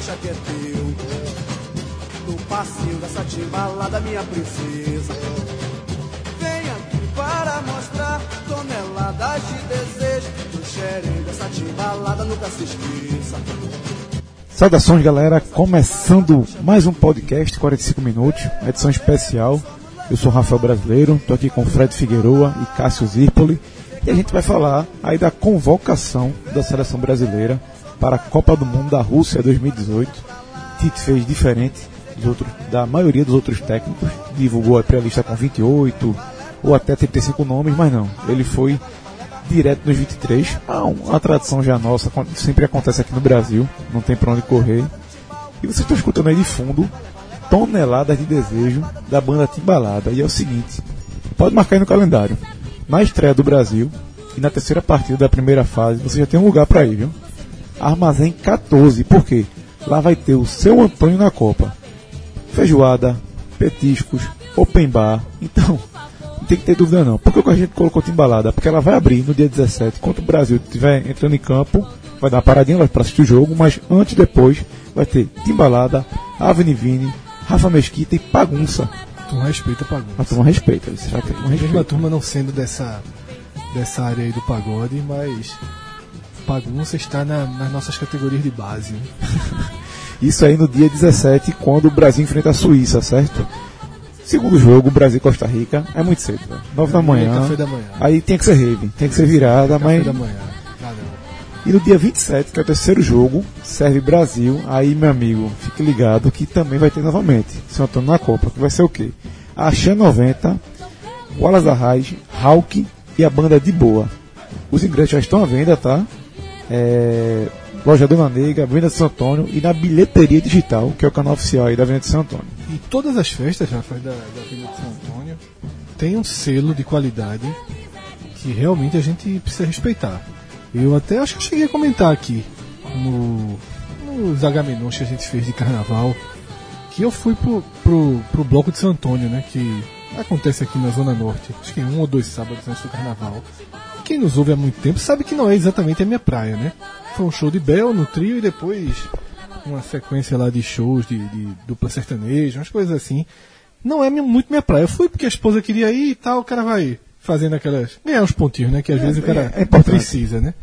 puxa que é teu. Passinho dessa timbalada, minha princesa. Vem aqui para mostrar toneladas de desejo. Do cheirinho dessa timbalada, nunca se esqueça. Saudações, galera. Começando mais um podcast, 45 minutos, edição especial. Eu sou Rafael Brasileiro, estou aqui com Fred Figueroa e Cássio Zirpoli. E a gente vai falar aí da convocação da seleção brasileira para a Copa do Mundo da Rússia 2018. Tite fez diferente dos outros, da maioria dos outros técnicos. Divulgou a pré-lista com 28 ou até 35 nomes, mas não. Ele foi direto nos 23. Ah, uma tradição já nossa, sempre acontece aqui no Brasil, não tem pra onde correr. E vocês estão escutando aí de fundo Toneladas de Desejo da banda Timbalada. E é o seguinte, pode marcar aí no calendário. Na estreia do Brasil e na terceira partida da primeira fase, você já tem um lugar pra ir, viu? Armazém 14, por quê? Lá vai ter o seu Antônio na Copa. Feijoada, petiscos, open bar. Então, não tem que ter dúvida não. Por que a gente colocou Timbalada? Porque ela vai abrir no dia 17, quando o Brasil estiver entrando em campo, vai dar uma paradinha lá para assistir o jogo, mas antes e depois vai ter Timbalada, Avni Vini, Rafa Mesquita e Bagunça. Tu não respeita a bagunça. A turma respeita, você já tem uma Mesmo a respeito. turma não sendo dessa, dessa área aí do pagode, mas bagunça está na- nas nossas categorias de base. né? Isso aí no dia 17, quando o Brasil enfrenta a Suíça, certo? Segundo jogo, Brasil e Costa Rica, é muito cedo, velho. 9 da manhã. Café da manhã. Aí tem que ser rave, tem que ser virada, Café mas da manhã. E no dia 27, que é o terceiro jogo, serve Brasil. Aí, meu amigo, fique ligado que também vai ter novamente. São Antônio na Copa, que vai ser o quê? A Xan 90, Wallace Arraes, Hulk e a banda de boa. Os ingressos já estão à venda, tá? É, Loja Dona Negra, Venda de São Antônio e na bilheteria digital, que é o canal oficial aí da Venda de São Antônio. E todas as festas, Rafael, da, da Vila de Antônio, tem um selo de qualidade que realmente a gente precisa respeitar. Eu até acho que eu cheguei a comentar aqui no, nos Agamenons que a gente fez de carnaval que eu fui pro, pro, pro Bloco de São Antônio, né? Que acontece aqui na Zona Norte, acho que um ou dois sábados antes do carnaval. Quem nos ouve há muito tempo sabe que não é exatamente a minha praia, né? Foi um show de Bel no trio e depois uma sequência lá de shows de, de dupla sertaneja, umas coisas assim. Não é muito minha praia. Eu fui porque a esposa queria ir e tal, o cara vai fazendo aquelas. ganhar uns pontinhos, né? Que às vezes o cara é importante. precisa, né?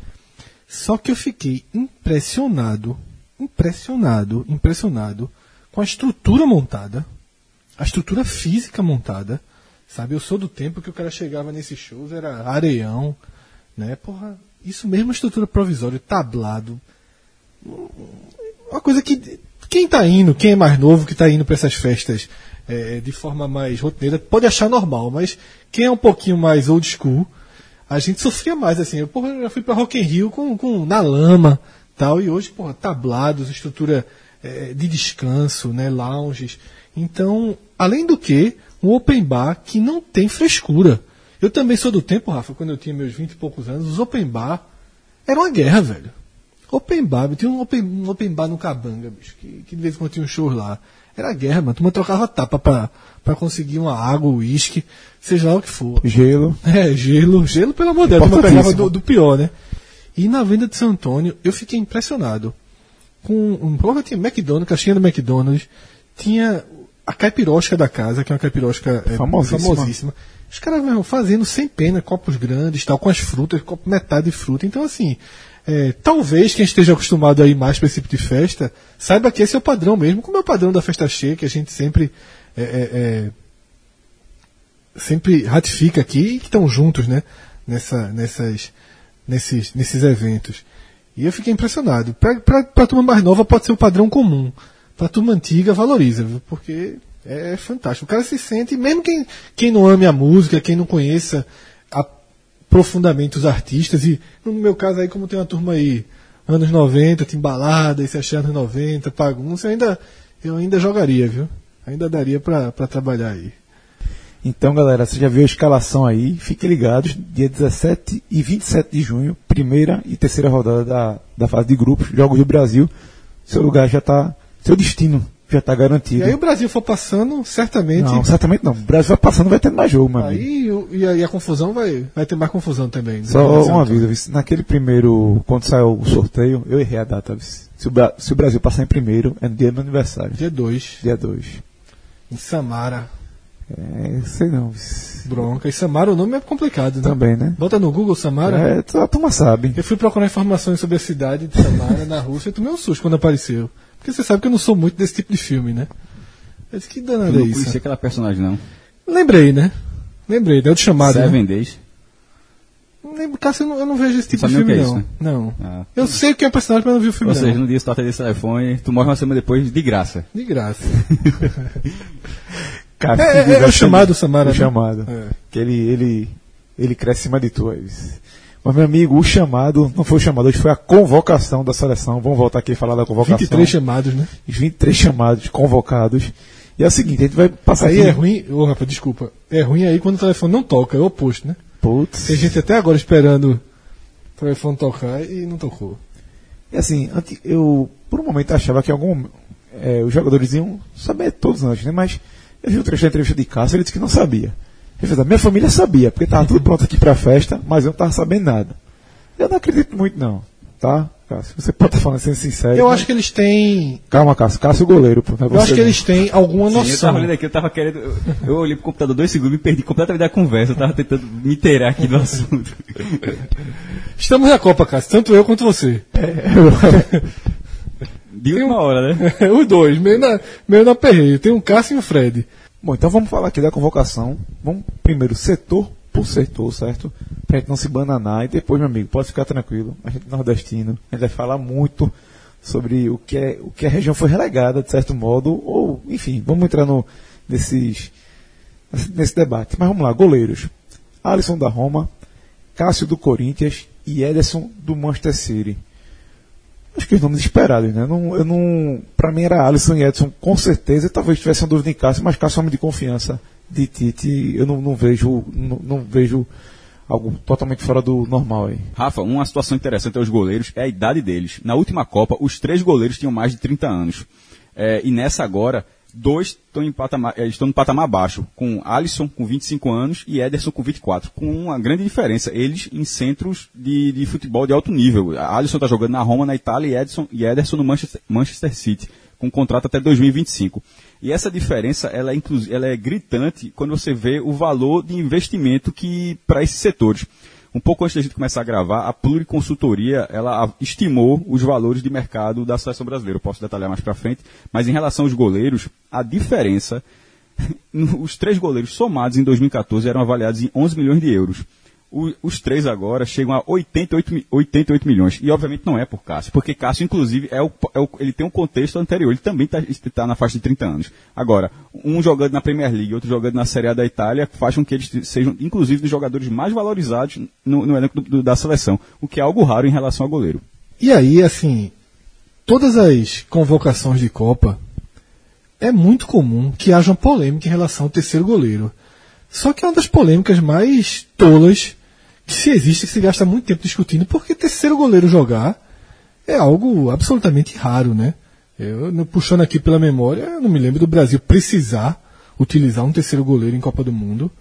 Só que eu fiquei impressionado, impressionado, impressionado com a estrutura montada, a estrutura física montada, sabe? Eu sou do tempo que o cara chegava nesses shows, era areião, né? Porra, isso mesmo, estrutura provisória, tablado. Uma coisa que quem tá indo, quem é mais novo, que tá indo para essas festas eh, de forma mais rotineira, pode achar normal, mas quem é um pouquinho mais old school, a gente sofria mais, assim. Eu, porra, eu já fui pra Rock in Rio com, com, na lama tal, e hoje, porra, tablados, estrutura eh, de descanso, né, lounges. Então, além do que, um open bar que não tem frescura. Eu também sou do tempo, Rafa, quando eu tinha meus 20 e poucos anos, os open bar era uma guerra, velho. Open bar, tinha um open, um open bar no Cabanga, bicho, que, que de vez em quando tinha um show lá. Era guerra, mano. Tu turma trocava tapa pra, pra conseguir uma água, uísque, seja lá o que for. Gelo. É, gelo, gelo pelo amor de Deus, eu Importantíssimo. pegava do, do pior, né? E na venda de São Antônio, eu fiquei impressionado. Com um porra, tinha McDonald's, caixinha do McDonald's, tinha a caipirosca da casa, que é uma caipirosca é, Famosíssima. famosíssima. Os caras meu, fazendo sem pena, copos grandes, tal, com as frutas, copo metade de fruta. Então, assim, é, talvez quem esteja acostumado a ir mais para esse tipo de festa, saiba que esse é o padrão mesmo, como é o padrão da festa cheia, que a gente sempre é, é, é, sempre ratifica aqui e que estão juntos, né? Nessa, nessas, nesses, nesses eventos. E eu fiquei impressionado. Para a turma mais nova pode ser o padrão comum. Para a turma antiga valoriza, porque é fantástico. O cara se sente, mesmo quem, quem não ame a música, quem não conheça a- profundamente os artistas, e no meu caso aí, como tem uma turma aí anos 90, timbalada, esse achei anos 90, bagunça, eu ainda, eu ainda jogaria, viu? Ainda daria pra trabalhar aí. Então, galera, você já viu a escalação aí. Fiquem ligados, dia 17 e 27 de junho, primeira e terceira rodada da, da fase de grupos, Jogos do Brasil. Seu lugar já está, seu destino já está garantido. E aí o Brasil for passando, certamente. Não, certamente não. O Brasil vai passando, vai ter mais jogo, amigo. Aí o- e a, e a confusão vai, vai ter mais confusão também. né? Só uma um- aviso, naquele primeiro, quando saiu o sorteio, eu errei a data. Se o, se o Brasil passar em primeiro, é no dia do meu aniversário, Dia 2, dia 2. em Samara. É, sei não. Bronca. E Samara, o nome é complicado, né? Também, né? Bota no Google Samara. É, a turma sabe. Eu fui procurar informações sobre a cidade de Samara, na Rússia, e tomei um susto quando apareceu. Porque você sabe que eu não sou muito desse tipo de filme, né? Eu disse, que danada é não isso? conhecia aquela personagem, não. Lembrei, né? Lembrei, deu de chamado. Né? Seven Days. Não lembro, Cássio, eu não, eu não vejo esse tipo de o filme, é não. isso, Não. Ah. Eu sei que é personagem, mas não vi o filme, Ou seja, não. no dia que desse telefone, tu morre uma semana depois de graça. De graça. Cara, É, é, é o chamado, Samara. O né? chamado. É. Que ele, ele, ele cresce em cima de tu. é isso. Mas, meu amigo, o chamado, não foi o chamado, hoje foi a convocação da seleção. Vamos voltar aqui e falar da convocação. 23 chamados, né? Os 23 chamados, convocados. E é o seguinte, a gente vai passar Aí aqui. é ruim, ô rapaz, desculpa. É ruim aí quando o telefone não toca, é o oposto, né? Putz. Tem gente até agora esperando o telefone tocar e não tocou. E assim, eu por um momento achava que algum, é, os jogadores iam saber todos antes, né? Mas eu vi o trecho da entrevista de Cássio, ele disse que não sabia. Ele fez, "A minha família sabia, porque estava tudo pronto aqui para a festa, mas eu não estava sabendo nada. Eu não acredito muito não, tá? Cássio, você pode estar falando sendo sincero. Eu mas- acho que eles têm. Calma, Cássio, Cássio o goleiro, pô. é Eu acho que eles têm alguma Sim, eu noção. tava olhando aqui, eu tava querendo. Eu, eu olhei pro computador dois segundos e perdi completamente a conversa. Eu tava tentando me inteirar aqui do assunto. Estamos na Copa, Cássio, tanto eu quanto você. De última hora, né? Os dois, meio na, meio na perreio. Tem um Cássio e um Fred. Bom, então vamos falar aqui da convocação. Vamos primeiro setor por setor, certo? Pra gente não se bananar. E depois, meu amigo, pode ficar tranquilo. A gente é nordestino. A gente vai falar muito sobre o que, é, o que a região foi relegada, de certo modo. Ou, enfim, vamos entrar no, nesses, nesse debate. Mas vamos lá, goleiros. Alisson da Roma, Cássio do Corinthians e Ederson do Manchester City. Acho que os nomes esperados, né? Não, eu não, pra mim era Alisson e Edson, com certeza. Talvez tivesse uma dúvida em Cássio, mas Cássio é homem de confiança de Tite. Eu não, não vejo, não, não vejo algo totalmente fora do normal aí. Rafa, uma situação interessante aos goleiros é a idade deles. Na última Copa, os três goleiros tinham mais de 30 anos. É, e nessa agora, dois estão, em patamar, eh, estão no patamar baixo, com Alisson com 25 anos e Ederson com 24, com uma grande diferença. Eles em centros de, de futebol de alto nível. Alisson está jogando na Roma, na Itália, e, e Ederson no Manchester, Manchester City, com contrato até 2025. E essa diferença ela é, ela é gritante quando você vê o valor de investimento que para esses setores. Um pouco antes da gente começar a gravar, a Pluriconsultoria, ela estimou os valores de mercado da seleção brasileira. Eu posso detalhar mais para frente, mas em relação aos goleiros, a diferença, os três goleiros somados em 2014 eram avaliados em 11 milhões de euros. O- os três agora chegam a 88, mi- 88 milhões. E obviamente não é por Cássio, porque Cássio, inclusive, é o, é o- ele tem um contexto anterior. Ele também está na faixa de 30 anos. Agora, um jogando na Premier League, outro jogando na Série A da Itália, faz com que eles sejam, inclusive, dos jogadores mais valorizados no, no elenco do- do- da seleção. O que é algo raro em relação ao goleiro. E aí, assim, todas as convocações de Copa, é muito comum que haja polêmica em relação ao terceiro goleiro. Só que é uma das polêmicas mais tolas se existe, que se gasta muito tempo discutindo, porque terceiro goleiro jogar é algo absolutamente raro, né? Eu, puxando aqui pela memória, eu não me lembro do Brasil precisar utilizar um terceiro goleiro em Copa do Mundo.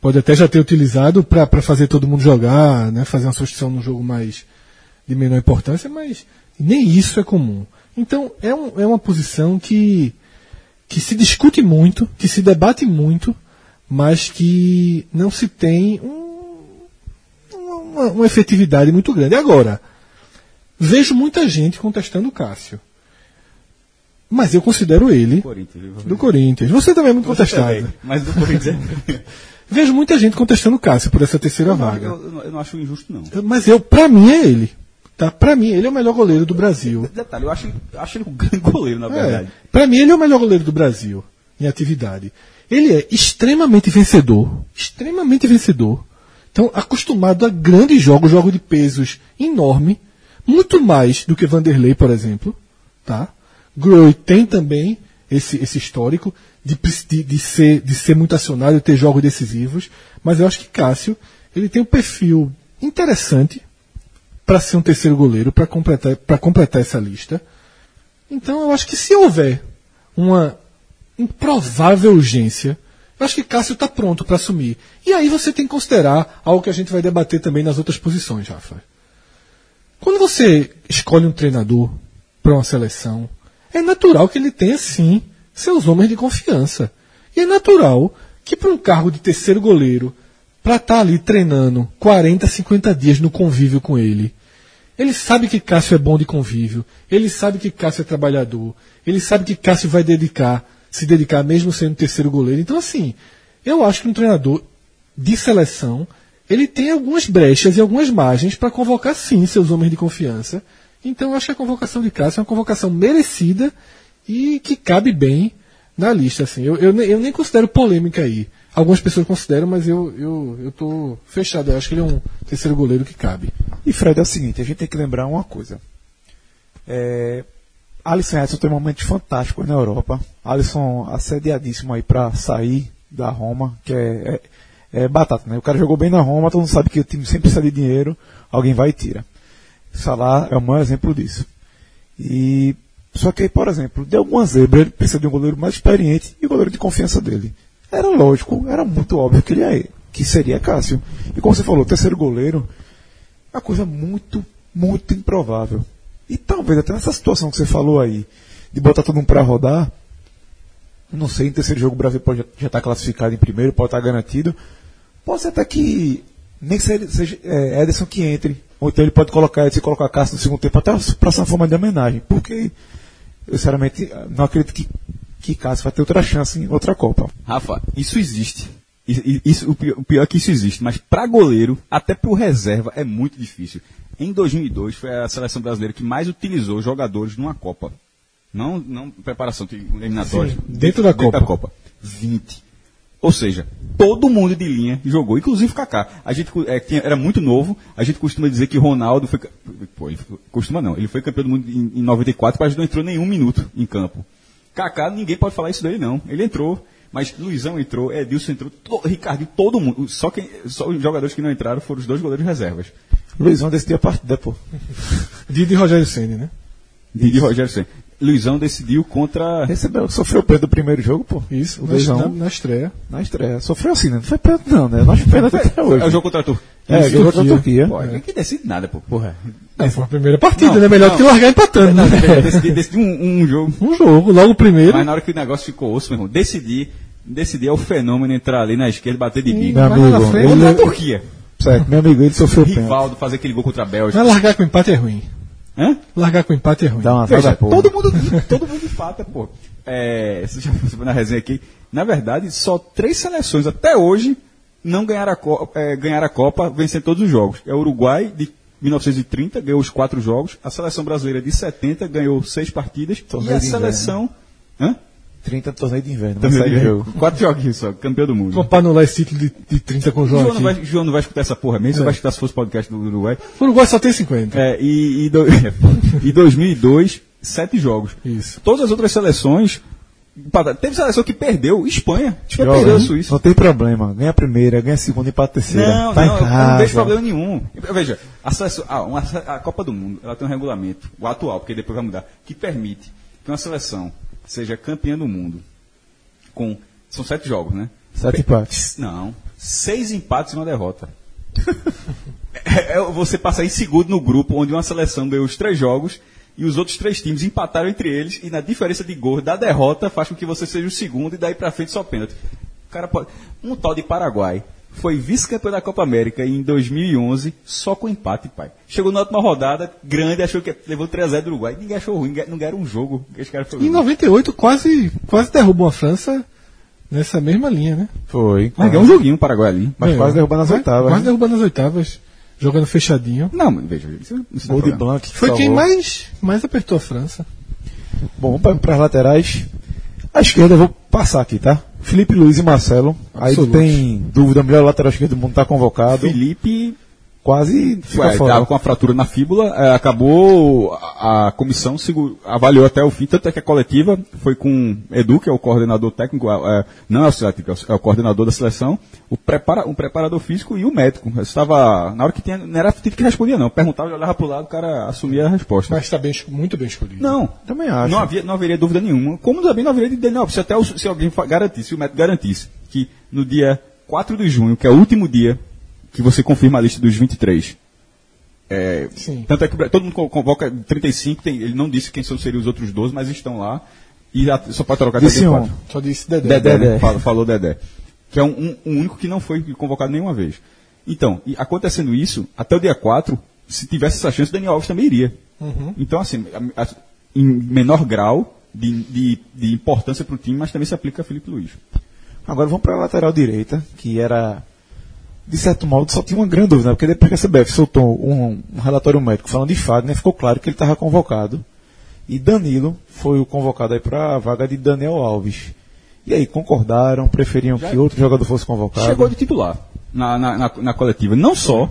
Pode até já ter utilizado para fazer todo mundo jogar, né? fazer uma substituição num jogo mais de menor importância, mas nem isso é comum. Então é, um- é uma posição que, que se discute muito, que se debate muito, mas que não se tem um- uma, uma efetividade muito grande. Agora, vejo muita gente contestando o Cássio. Mas eu considero ele do Corinthians. Você também é muito contestado. Mas do Corinthians é- Vejo muita gente contestando o Cássio por essa terceira eu, não- vaga. eu- eu não- acho injusto, não. Mas eu, pra mim é ele. Tá? Pra mim, ele é o melhor goleiro do Brasil. Detalhe, eu acho, acho ele um grande goleiro, na É. verdade. Pra mim, ele é o melhor goleiro do Brasil em atividade. Ele é extremamente vencedor. Extremamente vencedor. Então, acostumado a grandes jogos, jogos de pesos enorme. muito mais do que Vanderlei, por exemplo, tá? Groy tem também esse, esse histórico de, de, de ser, de ser muito acionado ter jogos decisivos, mas eu acho que Cássio ele tem um perfil interessante para ser um terceiro goleiro, para completar, completar essa lista. Então eu acho que se houver uma improvável urgência, eu acho que Cássio está pronto para assumir. E aí você tem que considerar algo que a gente vai debater também nas outras posições, Rafa. Quando você escolhe um treinador para uma seleção, é natural que ele tenha sim seus homens de confiança. E é natural que para um cargo de terceiro goleiro, para estar ali treinando 40, 50 dias no convívio com ele, ele sabe que Cássio é bom de convívio, ele sabe que Cássio é trabalhador, ele sabe que Cássio vai dedicar, se dedicar mesmo sendo terceiro goleiro. Então, assim, eu acho que um treinador de seleção, ele tem algumas brechas e algumas margens para convocar sim seus homens de confiança. Então, eu acho que a convocação de Cássio é uma convocação merecida e que cabe bem na lista. Assim. Eu, eu, eu nem considero polêmica aí. Algumas pessoas consideram, mas eu, eu, eu tô fechado. Eu acho que ele é um terceiro goleiro que cabe. E Fred, é o seguinte, a gente tem que lembrar uma coisa. É, Alisson Edson tem momentos fantásticos na Europa. Alisson assediadíssimo aí pra sair da Roma, que é, é, é batata, né? O cara jogou bem na Roma, todo mundo sabe que o time sempre precisa de dinheiro, alguém vai e tira. Salah é o maior exemplo disso. E só que por exemplo, de alguma zebra, ele precisa de um goleiro mais experiente e o goleiro de confiança dele. Era lógico, era muito óbvio que ele que seria Cássio. E como você falou, terceiro goleiro, é uma coisa muito, muito improvável. E talvez até nessa situação que você falou aí, de botar todo mundo pra rodar, não sei, em terceiro jogo o Brasil pode já estar classificado em primeiro, pode estar garantido. Pode ser até que nem seja, seja é, Ederson que entre, ou então ele pode colocar Edson e colocar Cássio no segundo tempo, até para essa forma de homenagem. Porque, eu sinceramente, não acredito que, que Cássio vai ter outra chance em outra Copa. Rafa, isso existe. Isso, o pior é que isso existe, mas para goleiro, até para o reserva, é muito difícil. Em 2002 foi a seleção brasileira que mais utilizou jogadores numa Copa. Não, não preparação de eliminatórios. Sim, dentro da Copa. 20. Ou seja, todo mundo de linha jogou, inclusive o Kaká. A gente é, tinha- era muito novo, a gente costuma dizer que Ronaldo foi. Pô, ele foi- costuma não, ele foi campeão do mundo em, em 94, mas não entrou nenhum minuto em campo. Kaká, ninguém pode falar isso dele, não. Ele entrou, mas Luizão entrou, Edilson entrou, to, Ricardinho, todo mundo. Só, quem, só os jogadores que não entraram foram os dois goleiros reservas. Luizão decidiu a partida, pô. Didi Rogério Ceni, né? Didi Rogério Senna. Luizão decidiu contra. Recebeu, sofreu pênalti do primeiro jogo, pô. Isso, o na, Luizão. na, na estreia. Na estreia. Sofreu assim, né? Não foi pênalti não, né? Nós pênalti até hoje. É o jogo contra a Turquia. É, Isso, jogou contra a Turquia. Pô, é. que decide nada, pô. Porra. Não, foi a primeira partida, Não, né? Melhor não. do que largar empatando. Não, né? decidi, decidi um, um jogo. Um jogo, logo o primeiro. Mas na hora que o negócio ficou osso, meu irmão, decidir, decidir é o fenômeno entrar ali na esquerda e bater de bico. Ele- Contra a Turquia. Certo, meu amigo, ele sofreu pênalti. Rivaldo fazer aquele gol contra a Bélgica. Mas largar com empate é ruim. Hã? Largar com empate é ruim. Dá uma Veja, todo mundo, todo mundo empata, pô. É, você já foi na resenha aqui. Na verdade, só três seleções até hoje não ganharam a, Copa, é, ganharam a Copa vencendo todos os jogos. É o Uruguai, de 1930, ganhou os quatro jogos. A seleção brasileira, de 70, ganhou seis partidas. Torneio e a seleção... Hã? 30 torneio de inverno, jogo. Quatro joguinhos só, campeão do mundo. Vou pra anular esse título de, de 30 com o João João não, vai, João não vai escutar essa porra mesmo, É. você vai escutar se fosse podcast do Uruguai. O Uruguai só tem 50. É, e, e, do, e 2002, sete jogos. Isso. Todas as outras seleções. Teve seleção que perdeu, Espanha. Espanha Joga, perdeu a Suíça. Não tem problema. Ganha a primeira, ganha a segunda e empata a terceira. Não, tá não, em casa. não vejo problema nenhum. Veja, a, seleção, ah, uma- a Copa do Mundo ela tem um regulamento, o atual, porque depois vai mudar, que permite que uma seleção seja campeã do mundo com. São sete jogos, né? Sete empates. Não. Seis empates e uma derrota. É, é você passar em segundo no grupo onde uma seleção ganhou os três jogos e os outros três times empataram entre eles e na diferença de gol da derrota faz com que você seja o segundo e daí pra frente só pênalti. O cara pode... Um tal de Paraguai foi vice-campeão da Copa América em 2011 só com empate, pai. Chegou na última rodada, grande, achou que levou 3x0 do Uruguai. Ninguém achou ruim, não ganharam um jogo. Esse cara foi Em 98 quase, quase derrubou a França nessa mesma linha, né? Foi. Mas ganhou um joguinho o Paraguai ali. Mas Ganhou. quase derrubando nas oitavas. Quase né? derrubando nas oitavas, jogando fechadinho. Não, mas veja, isso, não é de. Blanc. Foi quem salvou. mais, mais apertou a França. Bom, vamos para as laterais. À esquerda eu vou passar aqui, tá? Felipe Luiz e Marcelo. Aí Absolutos. tem dúvida, o melhor lateral esquerdo do mundo está convocado. Felipe quase ficou Ué, fora. tava com a fratura na fíbula, é, acabou, a, a comissão avaliou até o fim, tanto é que a coletiva foi com Edu, que é o coordenador técnico, é, não é o auxiliar técnico, é o coordenador da seleção, o prepara, um preparador físico e o médico. Eu estava, na hora que tinha, não era Tite que respondia não, perguntava, olhava pro lado, o cara assumia a resposta. Mas está bem, muito bem escolhido. Não, Também acho. não, havia, não haveria dúvida nenhuma. Como também não haveria de Daniel Alves. Se até o- se alguém garantisse, se o médico garantisse que no dia 4 de junho, que é o último dia que você confirma a lista dos 23, é, Sim. tanto é que o todo mundo co- convoca 35, tem- ele não disse quem são, seriam os outros 12, mas estão lá. E só pode trocar até Disse dia um. 4. Só disse Dedé. Dedé, Dedé. né? Fala- falou Dedé. Que é um, um- um único que não foi convocado nenhuma vez. Então, e acontecendo isso, até o dia 4, se tivesse essa chance, Daniel Alves também iria. Então, assim, a- a- em menor grau de, de, de importância para o time, mas também se aplica a Felipe Luiz. Agora vamos para a lateral direita, que era, de certo modo, só tinha uma grande dúvida, né? porque depois que a CBF soltou um, um relatório médico falando de Fagner, ficou claro que ele estava convocado. E Danilo foi o convocado aí para a vaga de Daniel Alves. E aí, concordaram, preferiam que outro jogador fosse convocado? Chegou de titular na, na, na, na coletiva. Não só,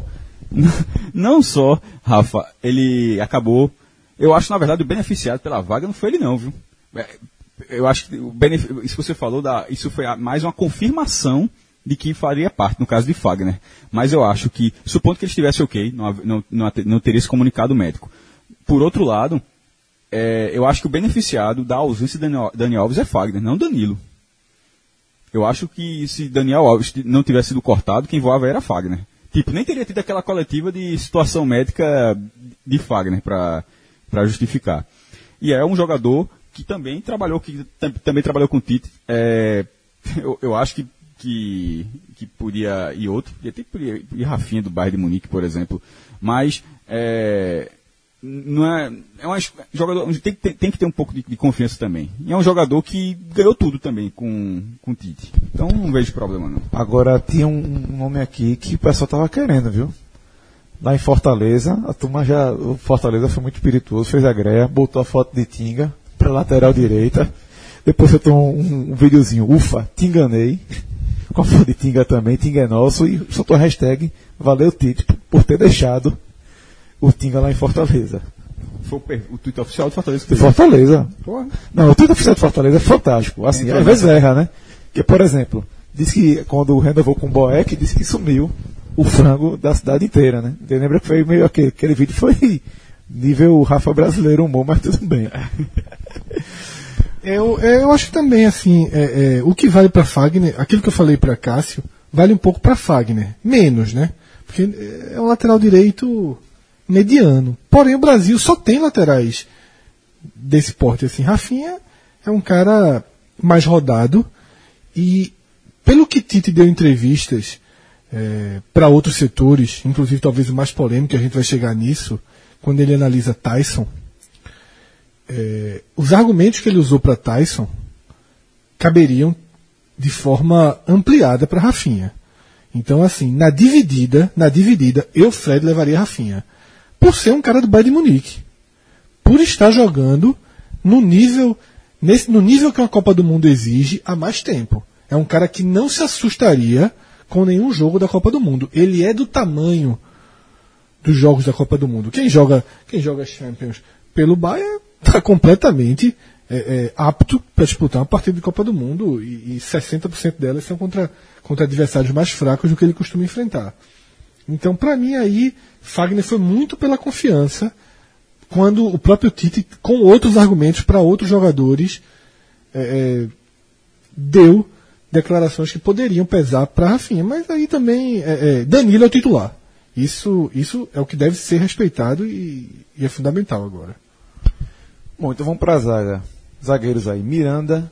não só, Rafa, ele acabou. Eu acho, na verdade, o beneficiado pela vaga não foi ele, não, viu? É, Eu acho que o benef... isso que você falou, da... isso foi mais uma confirmação de que faria parte, no caso de Fagner. Mas eu acho que, supondo que ele estivesse ok, não, não, não, teria esse comunicado médico. Por outro lado, é, eu acho que o beneficiado da ausência de Daniel Alves é Fagner, não Danilo. Eu acho que se Daniel Alves não tivesse sido cortado, quem voava era Fagner. Tipo, nem teria tido aquela coletiva de situação médica de Fagner para justificar. E é um jogador que também trabalhou, que tam- também trabalhou com o Tite. É, eu, eu acho que, que, que podia ir outro, podia ter podia ir Rafinha do Bayern de Munique, por exemplo. Mas é, não é, é um jogador, tem, que ter- tem que ter um pouco de, de confiança também. E é um jogador que ganhou tudo também com, com Tite. Então não vejo problema não. Agora tinha um nome aqui que o pessoal tava querendo, viu? Lá em Fortaleza, a turma já. O Fortaleza foi muito espirituoso, fez a greia, botou a foto de Tinga pra lateral direita. Depois eu um, um videozinho, ufa, te enganei. Com a de Tinga também, Tinga é nosso, e soltou a hashtag Valeu Tite por ter deixado o Tinga lá em Fortaleza. Foi o, Twitter oficial do Fortaleza que De fez. Fortaleza. Porra. Não, o Twitter oficial de Fortaleza é fantástico. Assim, às vezes erra, né? Porque, por exemplo, disse que quando renovou com o Boeck, disse que sumiu o frango da cidade inteira, né? Você lembra que foi meio aquele, aquele vídeo foi nível Rafa brasileiro humor, mas tudo bem. Eu, eu acho também, assim, é, é, o que vale para Fagner, aquilo que eu falei para Cássio, vale um pouco para Fagner. Menos, né? Porque é um lateral direito mediano. Porém, o Brasil só tem laterais desse porte, assim. Rafinha é um cara mais rodado e, pelo que Tite deu entrevistas para outros setores, inclusive talvez o mais polêmico, a gente vai chegar nisso, quando ele analisa Tyson, é, os argumentos que ele usou para Tyson caberiam de forma ampliada para Rafinha. Então, assim, na dividida, na dividida, eu, Fred, levaria Rafinha. Por ser um cara do Bayern de Munique. Por estar jogando no nível, nesse, no nível que uma Copa do Mundo exige há mais tempo. É um cara que não se assustaria com nenhum jogo da Copa do Mundo. Ele é do tamanho dos jogos da Copa do Mundo. Quem joga, quem joga Champions pelo Bayern está completamente é, é, apto para disputar uma partida de Copa do Mundo e, e 60% delas são contra, contra adversários mais fracos do que ele costuma enfrentar. Então, para mim aí, Fagner foi muito pela confiança quando o próprio Tite, com outros argumentos para outros jogadores, é, é, deu declarações que poderiam pesar para Rafinha. Mas aí também é, é, Danilo é o titular. Isso, isso é o que deve ser respeitado e, e é fundamental agora. Bom, então vamos pra zaga. Zagueiros aí, Miranda,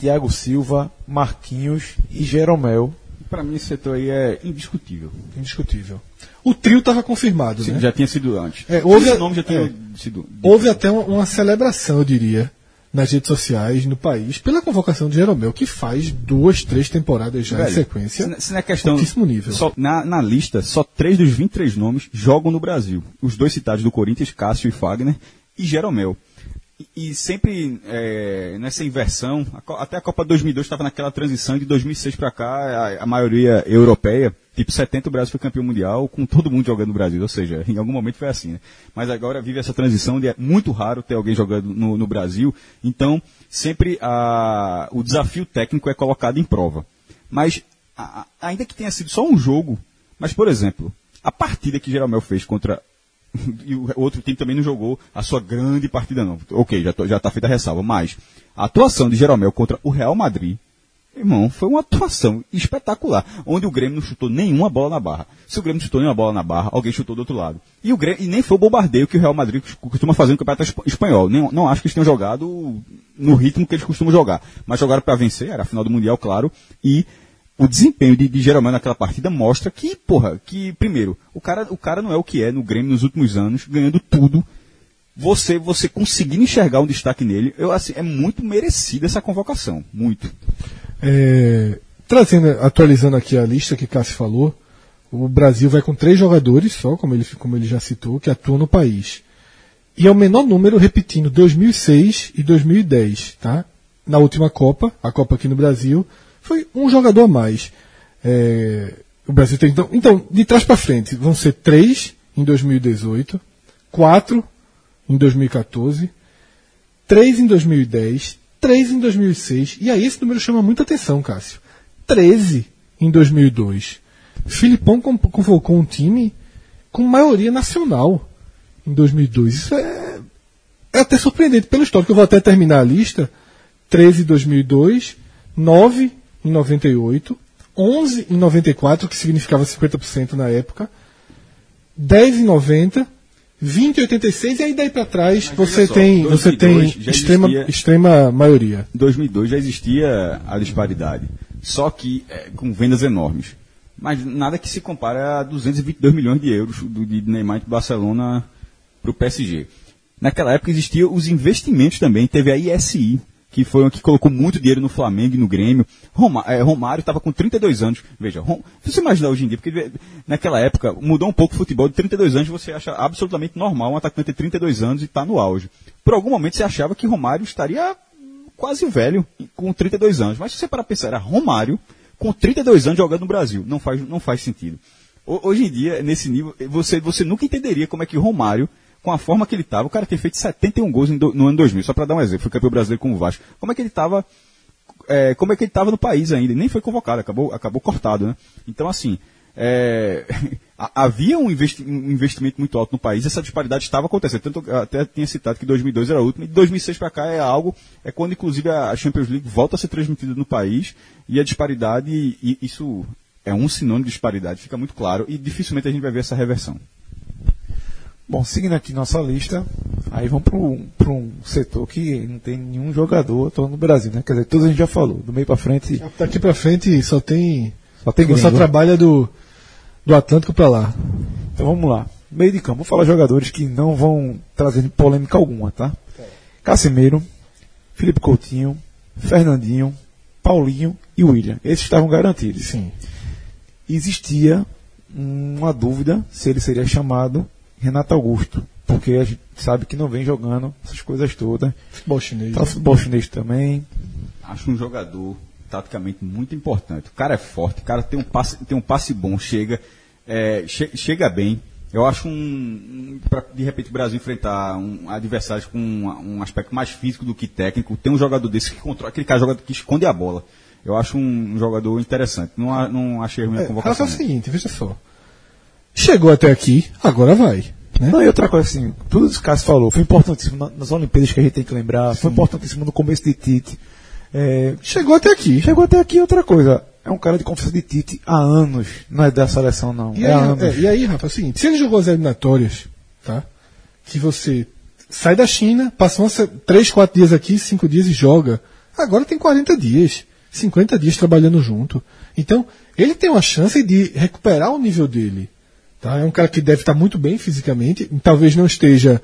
Thiago Silva, Marquinhos e Jeromel. Para mim esse setor aí é indiscutível. Indiscutível. O trio estava confirmado, Sim, né? Já tinha sido antes. É, houve- Esse nome já tinha é. sido. Houve até uma, uma celebração, eu diria, nas redes sociais, no país, pela convocação de Jeromel, que faz duas, três temporadas já em Velho, sequência. Se, não- se não é questão. altíssimo nível. Só, na, na lista, só três dos 23 nomes jogam no Brasil. Os dois citados do Corinthians, Cássio e Fagner, e Jeromel. E, sempre é, nessa inversão, até a Copa 2002 estava naquela transição de 2006 para cá, a, a maioria europeia, tipo 70 o Brasil foi campeão mundial com todo mundo jogando no Brasil, ou seja, em algum momento foi assim, né? Mas agora vive essa transição de é muito raro ter alguém jogando no, no Brasil, então sempre a, o desafio técnico é colocado em prova. Mas a- ainda que tenha sido só um jogo, mas por exemplo, a partida que Jeromel fez contra e o outro time também não jogou a sua grande partida não. Ok, já, tô- já tá feita a ressalva, mas a atuação de Jeromel contra o Real Madrid, irmão, foi uma atuação espetacular, onde o Grêmio não chutou nenhuma bola na barra. Se o Grêmio não chutou nenhuma bola na barra, alguém chutou do outro lado. E o Grêmio, e nem foi o bombardeio que o Real Madrid costuma fazer no Campeonato Espa- Espanhol. Nem, não acho que eles tenham jogado no ritmo que eles costumam jogar, mas jogaram para vencer, era a final do Mundial, claro, e o desempenho de, de naquela partida mostra que, porra, que, primeiro, o cara, o cara não é o que é no Grêmio nos últimos anos, ganhando tudo. Você, você conseguindo enxergar um destaque nele, eu, assim, é muito merecida essa convocação. Muito. É, trazendo, atualizando aqui a lista que Cássio falou, o Brasil vai com três jogadores só, como ele, como ele já citou, que atuam no país. E é o menor número, repetindo, 2006 e 2010, tá? Na última Copa, a Copa aqui no Brasil, foi um jogador a mais. É, o Brasil tem, então, então, de trás para frente, vão ser três em 2018, quatro em 2014, 3 em 2010, 3 em 2006, e aí esse número chama muita atenção, Cássio. 13 em 2002. Filipão con- convocou um time com maioria nacional em 2002. Isso é, é até surpreendente pelo histórico. Eu vou até terminar a lista. 13 em 2002, 9 em 98, 11 em 94, que significava 50% na época, 10 em 90, 20 em 86 e aí daí para trás Mas você só, tem, você 2002 tem extrema, existia- extrema maioria. Em 2002 já existia a disparidade, só que é, com vendas enormes. Mas nada que se compare a 222 milhões de euros do, de Neymar do Barcelona para o PSG. Naquela época existiam os investimentos também, teve a ISI, que foi que colocou muito dinheiro no Flamengo e no Grêmio. Roma- é, Romário estava com 32 anos. Veja, Rom, você imaginar hoje em dia, porque vê, naquela época mudou um pouco o futebol, de 32 anos você acha absolutamente normal um atacante de 32 anos e estar no auge. Por algum momento você achava que Romário estaria quase velho, com 32 anos. Mas se você parar pra pensar, era Romário com 32 anos jogando no Brasil. Não faz, não faz sentido. Ho- Hoje em dia, nesse nível, você, você nunca entenderia como é que Romário, com a forma que ele estava, o cara tem feito 71 gols no ano 2000, só para dar um exemplo, foi campeão brasileiro com o Vasco. Como é que ele estava é, como é que ele estava no país ainda, nem foi convocado, acabou, acabou cortado, né? Então, assim, é, ha- havia um, investi- um investimento muito alto no país, essa disparidade estava acontecendo. Tanto até tinha citado que 2002 era a última, e de 2006 para cá é algo, é quando inclusive a Champions League volta a ser transmitida no país, e a disparidade, e isso é um sinônimo de disparidade, fica muito claro, e dificilmente a gente vai ver essa reversão. Bom, seguindo aqui nossa lista, aí vamos para um setor que não tem nenhum jogador atuando no Brasil, né? Quer dizer, todos a gente já falou, do meio para frente Daqui pra frente só tem. só tem Só gringo. trabalha do, do Atlântico pra lá. Então vamos lá. Meio de campo, vou falar jogadores que não vão trazer polêmica alguma, tá? Casemiro, Felipe Coutinho, Fernandinho, Paulinho e William. Esses estavam garantidos. Sim. Existia uma dúvida se ele seria chamado Renato Augusto, porque a gente sabe que não vem jogando essas coisas todas. Futebol chinês. Tá o futebol chinês também. Acho um jogador taticamente muito importante. O cara é forte, o cara tem um passe, tem um passe bom, chega, é, che- chega bem. Eu acho um, um pra, de repente o Brasil enfrentar um adversário com um, um aspecto mais físico do que técnico, tem um jogador desse que controla, aquele cara jogador que esconde a bola. Eu acho um, um jogador interessante. Não, não achei ruim a É, convocação. é o seguinte, veja só. Chegou até aqui, agora vai. Né? Não, e outra coisa assim, tudo isso que o Cássio falou foi importantíssimo na- nas Olimpíadas que a gente tem que lembrar, foi importantíssimo no começo de Tite. É, Chegou até aqui. chegou até aqui outra coisa. É um cara de confiança de Tite há anos. Não é da seleção, não. E é aí, anos. é, e aí, Rafa, é o seguinte, se ele jogou as eliminatórias, tá? Que você sai da China, passa uns 3, 4 dias aqui, 5 dias e joga. Agora tem 40 dias, 50 dias trabalhando junto. Então, ele tem uma chance de recuperar o nível dele. Tá? É um cara que deve estar muito bem fisicamente, talvez não esteja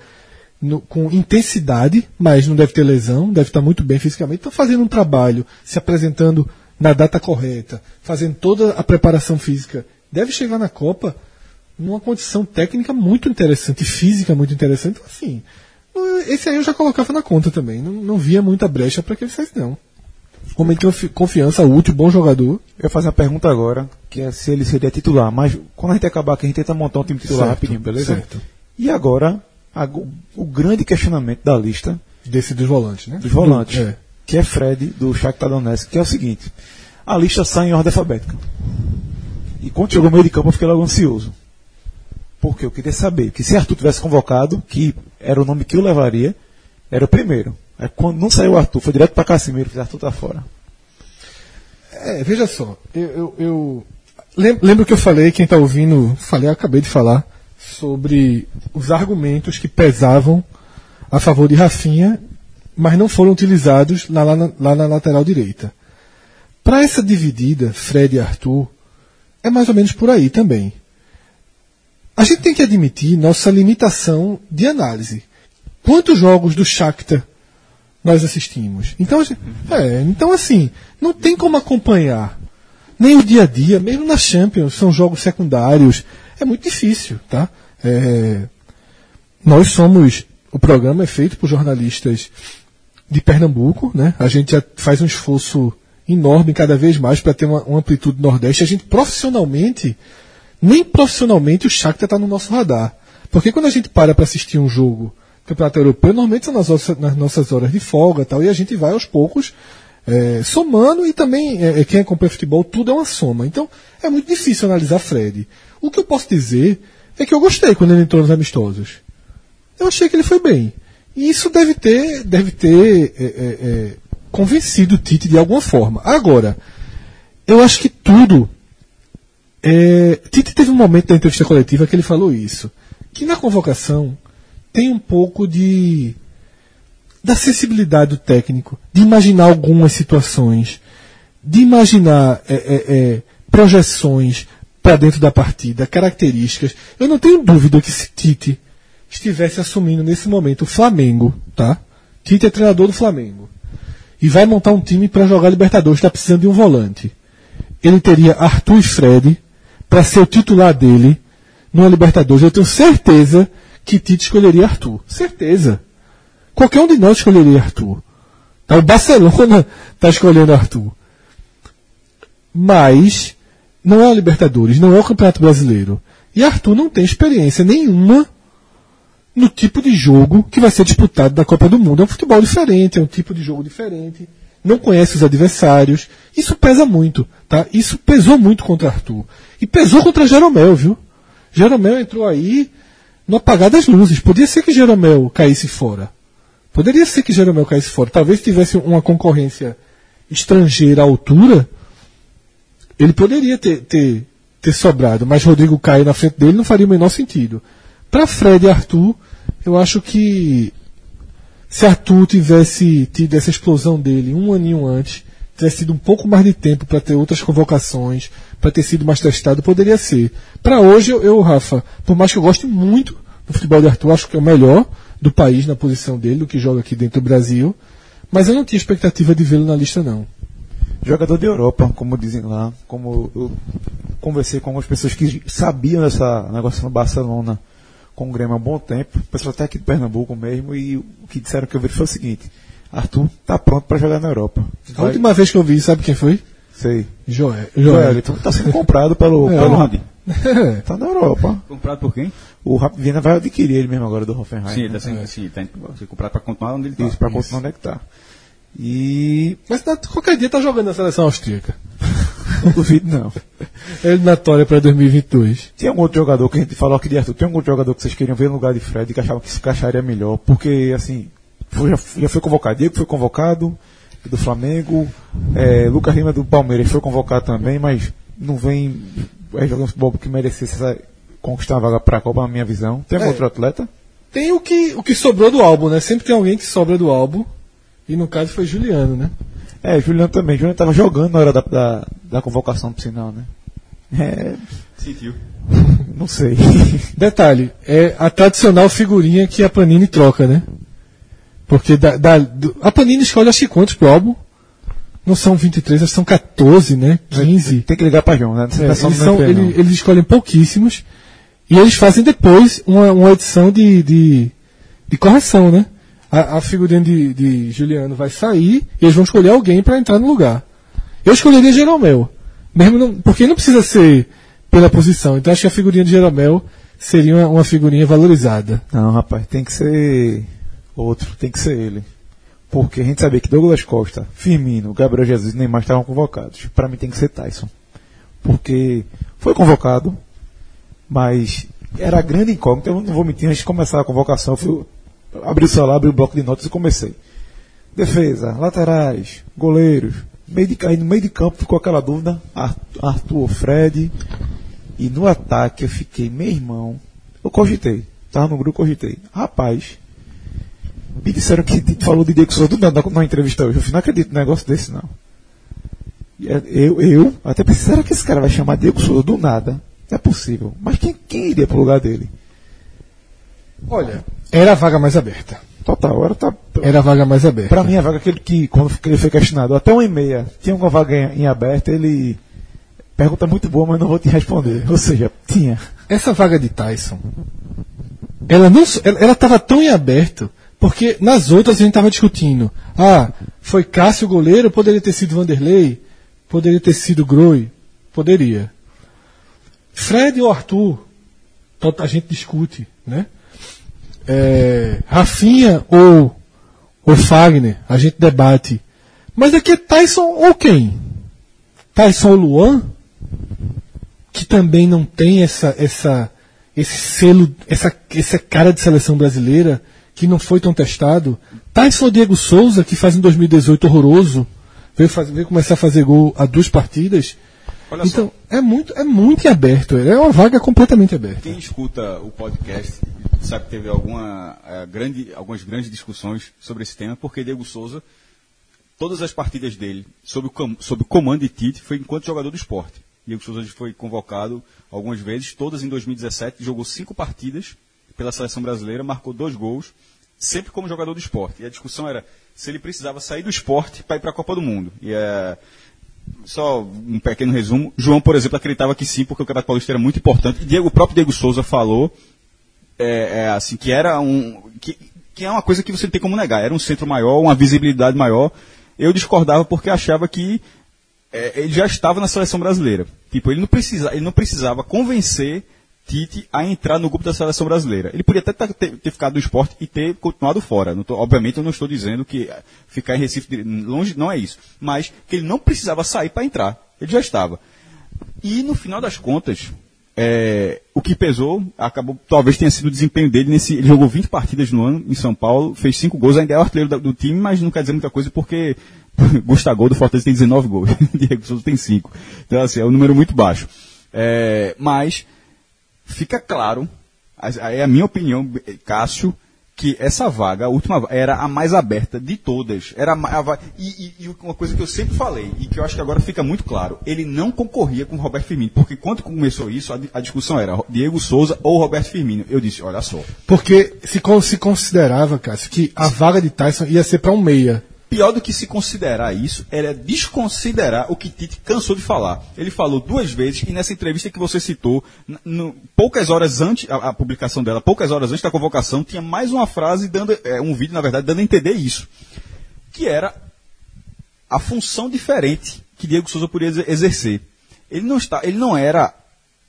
no- com intensidade, mas não deve ter lesão, deve estar muito bem fisicamente. Está fazendo um trabalho, se apresentando na data correta, fazendo toda a preparação física. Deve chegar na Copa numa condição técnica muito interessante, física muito interessante. Assim, Esse aí eu já colocava na conta também. Não, não via muita brecha para que ele saísse, não. Confi- confiança, útil, bom jogador. Eu ia fazer uma pergunta agora, que é se ele seria titular, mas quando a gente acabar aqui, a gente tenta montar um time titular Certo, rapidinho, beleza? certo. E agora, a- o grande questionamento da lista Desse dos volantes, né? dos volantes, É. que é Fred, do Shakhtar Donetsk, que é o seguinte, a lista sai em ordem alfabética. E quando chegou o meio de campo, eu fiquei logo ansioso. Porque eu queria saber que se Arthur tivesse convocado, que era o nome que eu levaria, era o primeiro. Aí quando não saiu o Arthur, foi direto para Casimiro, fiz Arthur tá fora. É, veja só, eu, eu, eu lem- lembro que eu falei, quem está ouvindo, falei, acabei de falar sobre os argumentos que pesavam a favor de Rafinha, mas não foram utilizados lá, lá lá na lateral direita. Para essa dividida, Fred e Arthur, é mais ou menos por aí também. A gente tem que admitir nossa limitação de análise. Quantos jogos do Shakhtar nós assistimos? Então, é, então assim, não tem como acompanhar nem o dia a dia, mesmo na Champions, são jogos secundários. É muito difícil, tá? É, nós somos, o programa é feito por jornalistas de Pernambuco, né? A gente já faz um esforço enorme cada vez mais para ter uma, uma amplitude nordeste. A gente profissionalmente, nem profissionalmente o Shakhtar está no nosso radar. Porque quando a gente para para assistir um jogo campeonato europeu, normalmente são nas, nossas- nas nossas horas de folga e tal, e a gente vai aos poucos é, somando e também é, é, quem acompanha futebol, tudo é uma soma. Então é muito difícil analisar Fred. O que eu posso dizer é que eu gostei quando ele entrou nos amistosos. Eu achei que ele foi bem. E isso deve ter, deve ter é, é, é, convencido o Tite de alguma forma. Agora, eu acho que tudo. Tite teve um momento da entrevista coletiva que ele falou isso. Que na convocação tem um pouco de. da sensibilidade do técnico, de imaginar algumas situações, de imaginar é, é, é, projeções para dentro da partida, características. Eu não tenho dúvida que se Tite estivesse assumindo nesse momento o Flamengo, tá? Tite é treinador do Flamengo. E vai montar um time para jogar Libertadores, está precisando de um volante. Ele teria Arthur e Fred para ser o titular dele numa Libertadores. Eu tenho certeza que Tite escolheria Arthur. Certeza. Qualquer um de nós escolheria Arthur. Tá, o Barcelona está escolhendo Arthur. Mas não é a Libertadores, não é o Campeonato Brasileiro. E Arthur não tem experiência nenhuma no tipo de jogo que vai ser disputado na Copa do Mundo. É um futebol diferente, é um tipo de jogo diferente. Não conhece os adversários. Isso pesa muito, tá? Isso pesou muito contra Arthur. E pesou contra Jeromel, viu? Jeromel entrou aí no apagar das luzes. Podia ser que Jeromel caísse fora. Poderia ser que Jeromel caísse fora. Talvez tivesse uma concorrência estrangeira à altura, ele poderia ter, ter, ter sobrado, mas Rodrigo cair na frente dele não faria o menor sentido. Para Fred e Arthur, eu acho que se Arthur tivesse tido essa explosão dele um aninho antes, tivesse tido um pouco mais de tempo para ter outras convocações, para ter sido mais testado, poderia ser. Para hoje, eu, eu, Rafa, por mais que eu goste muito do futebol de Arthur, acho que é o melhor do país na posição dele, do que joga aqui dentro do Brasil, mas eu não tinha expectativa de vê-lo na lista, não. Jogador de Europa, como dizem lá, como eu conversei com algumas pessoas que sabiam dessa negócio no Barcelona com o Grêmio há um bom tempo, pessoal até aqui de Pernambuco mesmo, e o que disseram que eu vi foi o seguinte, Arthur tá pronto para jogar na Europa. A última vez que eu vi, sabe quem foi? Sei. Joel. Joelito tá sendo comprado pelo, É, pelo Onde? tá na Europa. Comprado por quem? O Rap Viena vai adquirir ele mesmo agora do Hoffenheim. Sim, ele né? tá, sem, sim, tá ser comprado para continuar onde ele tá. Isso, para continuar onde é que tá. E Mas tá- qualquer dia tá jogando na seleção austríaca. não duvido não. Eliminatória para 2022. Tinha algum outro jogador que a gente falou aqui de Arthur, tem algum outro jogador que vocês queriam ver no lugar de Fred que achavam que se encaixaria melhor? Porque, assim, foi- já, já foi convocado, Diego foi convocado, do Flamengo, é, Lucas Lima do Palmeiras foi convocado também, mas não vem é, jogando futebol que merecesse essa, conquistar a vaga para a Copa, na minha visão. Tem algum É. outro atleta? Tem o que, o que sobrou do álbum, né? Sempre tem alguém que sobra do álbum. E no caso foi Juliano, né? É, Juliano também. Juliano estava jogando na hora da, da, da convocação, por sinal, né? É, Sentiu. não sei. Detalhe, é a tradicional figurinha que a Panini troca, né? Porque da, da- a Panini escolhe acho que quantos pro álbum? Não são 23, acho que são 14, né? 15. Tem que ligar para João, né? É, só eles, são- ele- eles escolhem pouquíssimos e eles fazem depois uma, uma edição de, de, de correção, né? A, a figurinha de, de Juliano vai sair e eles vão escolher alguém para entrar no lugar. Eu escolheria Jeromel. Mesmo não, porque não precisa ser pela posição. Então acho que a figurinha de Jeromel seria uma, uma figurinha valorizada. Não, rapaz, tem que ser outro, tem que ser ele. Porque a gente sabia que Douglas Costa, Firmino, Gabriel Jesus e Neymar estavam convocados. Para mim tem que ser Tyson. Porque foi convocado, mas era grande incógnita. Eu não vou mentir, antes de começar a convocação, fui, abri o celular, abri o bloco de notas e comecei. Defesa, laterais, goleiros, meio de, aí no meio de campo ficou aquela dúvida, Arthur Fred. E no ataque eu fiquei, meu irmão, eu cogitei, tava no grupo, cogitei. Rapaz, me disseram que falou de Diego Souza do nada na entrevista hoje. Eu não acredito num negócio desse, não. Eu, eu até pensei, será que esse cara vai chamar Diego Souza do nada? Não é possível. Mas quem, quem iria pro lugar dele? Olha, era a vaga mais aberta. Total, era, tá, Era a vaga mais aberta. pra mim a vaga aquele que, quando ele foi questionado, até uma e meia, tinha uma vaga em, em aberto, ele. Pergunta muito boa, mas não vou te responder. Ou seja, tinha. Essa vaga de Tyson, ela não, ela, ela tava tão em aberto, porque nas outras a gente estava discutindo. Ah, foi Cássio goleiro, poderia ter sido Vanderlei, poderia ter sido Groi, poderia. Fred ou Arthur, a gente discute, né? É, Rafinha ou, ou Fagner, a gente debate. Mas aqui é Tyson ou quem? Tyson ou Luan? que também não tem essa, essa, esse selo, essa, essa cara de seleção brasileira, que não foi tão testado. Tyson Diego Souza, que faz em 2018 horroroso, veio, fazer, veio começar a fazer gol a duas partidas. Olha então, é muito, é muito aberto, é uma vaga completamente aberta. Quem escuta o podcast sabe que teve alguma, eh, grande, algumas grandes discussões sobre esse tema, porque Diego Souza, todas as partidas dele, sob o, com- sob o comando de Tite, foi enquanto jogador do esporte. Diego Souza foi convocado algumas vezes, todas em 2017, jogou cinco partidas pela seleção brasileira, marcou dois gols, sempre como jogador do esporte. E a discussão era se ele precisava sair do esporte para ir para a Copa do Mundo. E é, só um pequeno resumo. João, por exemplo, acreditava que sim, porque o Campeonato Paulista era muito importante. E Diego, o próprio Diego Souza falou é, é, assim, que era um. Que, que é uma coisa que você não tem como negar. Era um centro maior, uma visibilidade maior. Eu discordava porque achava que é, ele já estava na seleção brasileira. Tipo, ele não, precisa, ele não precisava convencer Tite a entrar no grupo da seleção brasileira. Ele podia até tá- ter, ter ficado no esporte e ter continuado fora. Tô- obviamente, eu não estou dizendo que ficar em Recife, longe, não é isso. Mas que ele não precisava sair para entrar. Ele já estava. E no final das contas, é, o que pesou, acabou, talvez tenha sido o desempenho dele nesse. Ele jogou 20 partidas no ano em São Paulo, fez 5 gols, ainda é o artilheiro da- do, time, mas não quer dizer muita coisa porque Gustavo do Fortaleza tem 19 gols, Diego Souza tem 5. Então, assim, é um número muito baixo. É, mas fica claro, é a minha opinião, Cássio, que essa vaga, a última era a mais aberta de todas. Era a a e, e- uma coisa que eu sempre falei, e que eu acho que agora fica muito claro, ele não concorria com o Roberto Firmino, porque quando começou isso, a, a discussão era Diego Souza ou Roberto Firmino. Eu disse, olha só, Porque se, se considerava, Cássio, que a vaga de Tyson ia ser para um meia. Pior do que se considerar isso, era desconsiderar o que Tite cansou de falar. Ele falou duas vezes, e nessa entrevista que você citou, no- poucas horas antes, a, a publicação dela, poucas horas antes da convocação, tinha mais uma frase, dando, é, um vídeo, na verdade, dando a entender isso. Que era a função diferente que Diego Souza poderia exer- exercer. Ele não, está, ele não era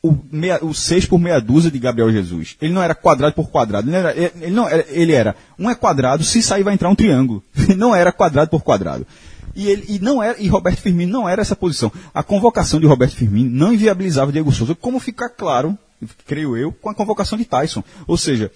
o, meia, o 6 por meia dúzia de Gabriel Jesus. Ele não era quadrado por quadrado. Ele, não era, ele, não era, ele era um é quadrado, se sair vai entrar um triângulo. Não era quadrado por quadrado. E, ele, e, não era, e Roberto Firmino não era essa posição. A convocação de Roberto Firmino não inviabilizava Diego Souza, como fica claro, creio eu, com a convocação de Tyson. Ou seja,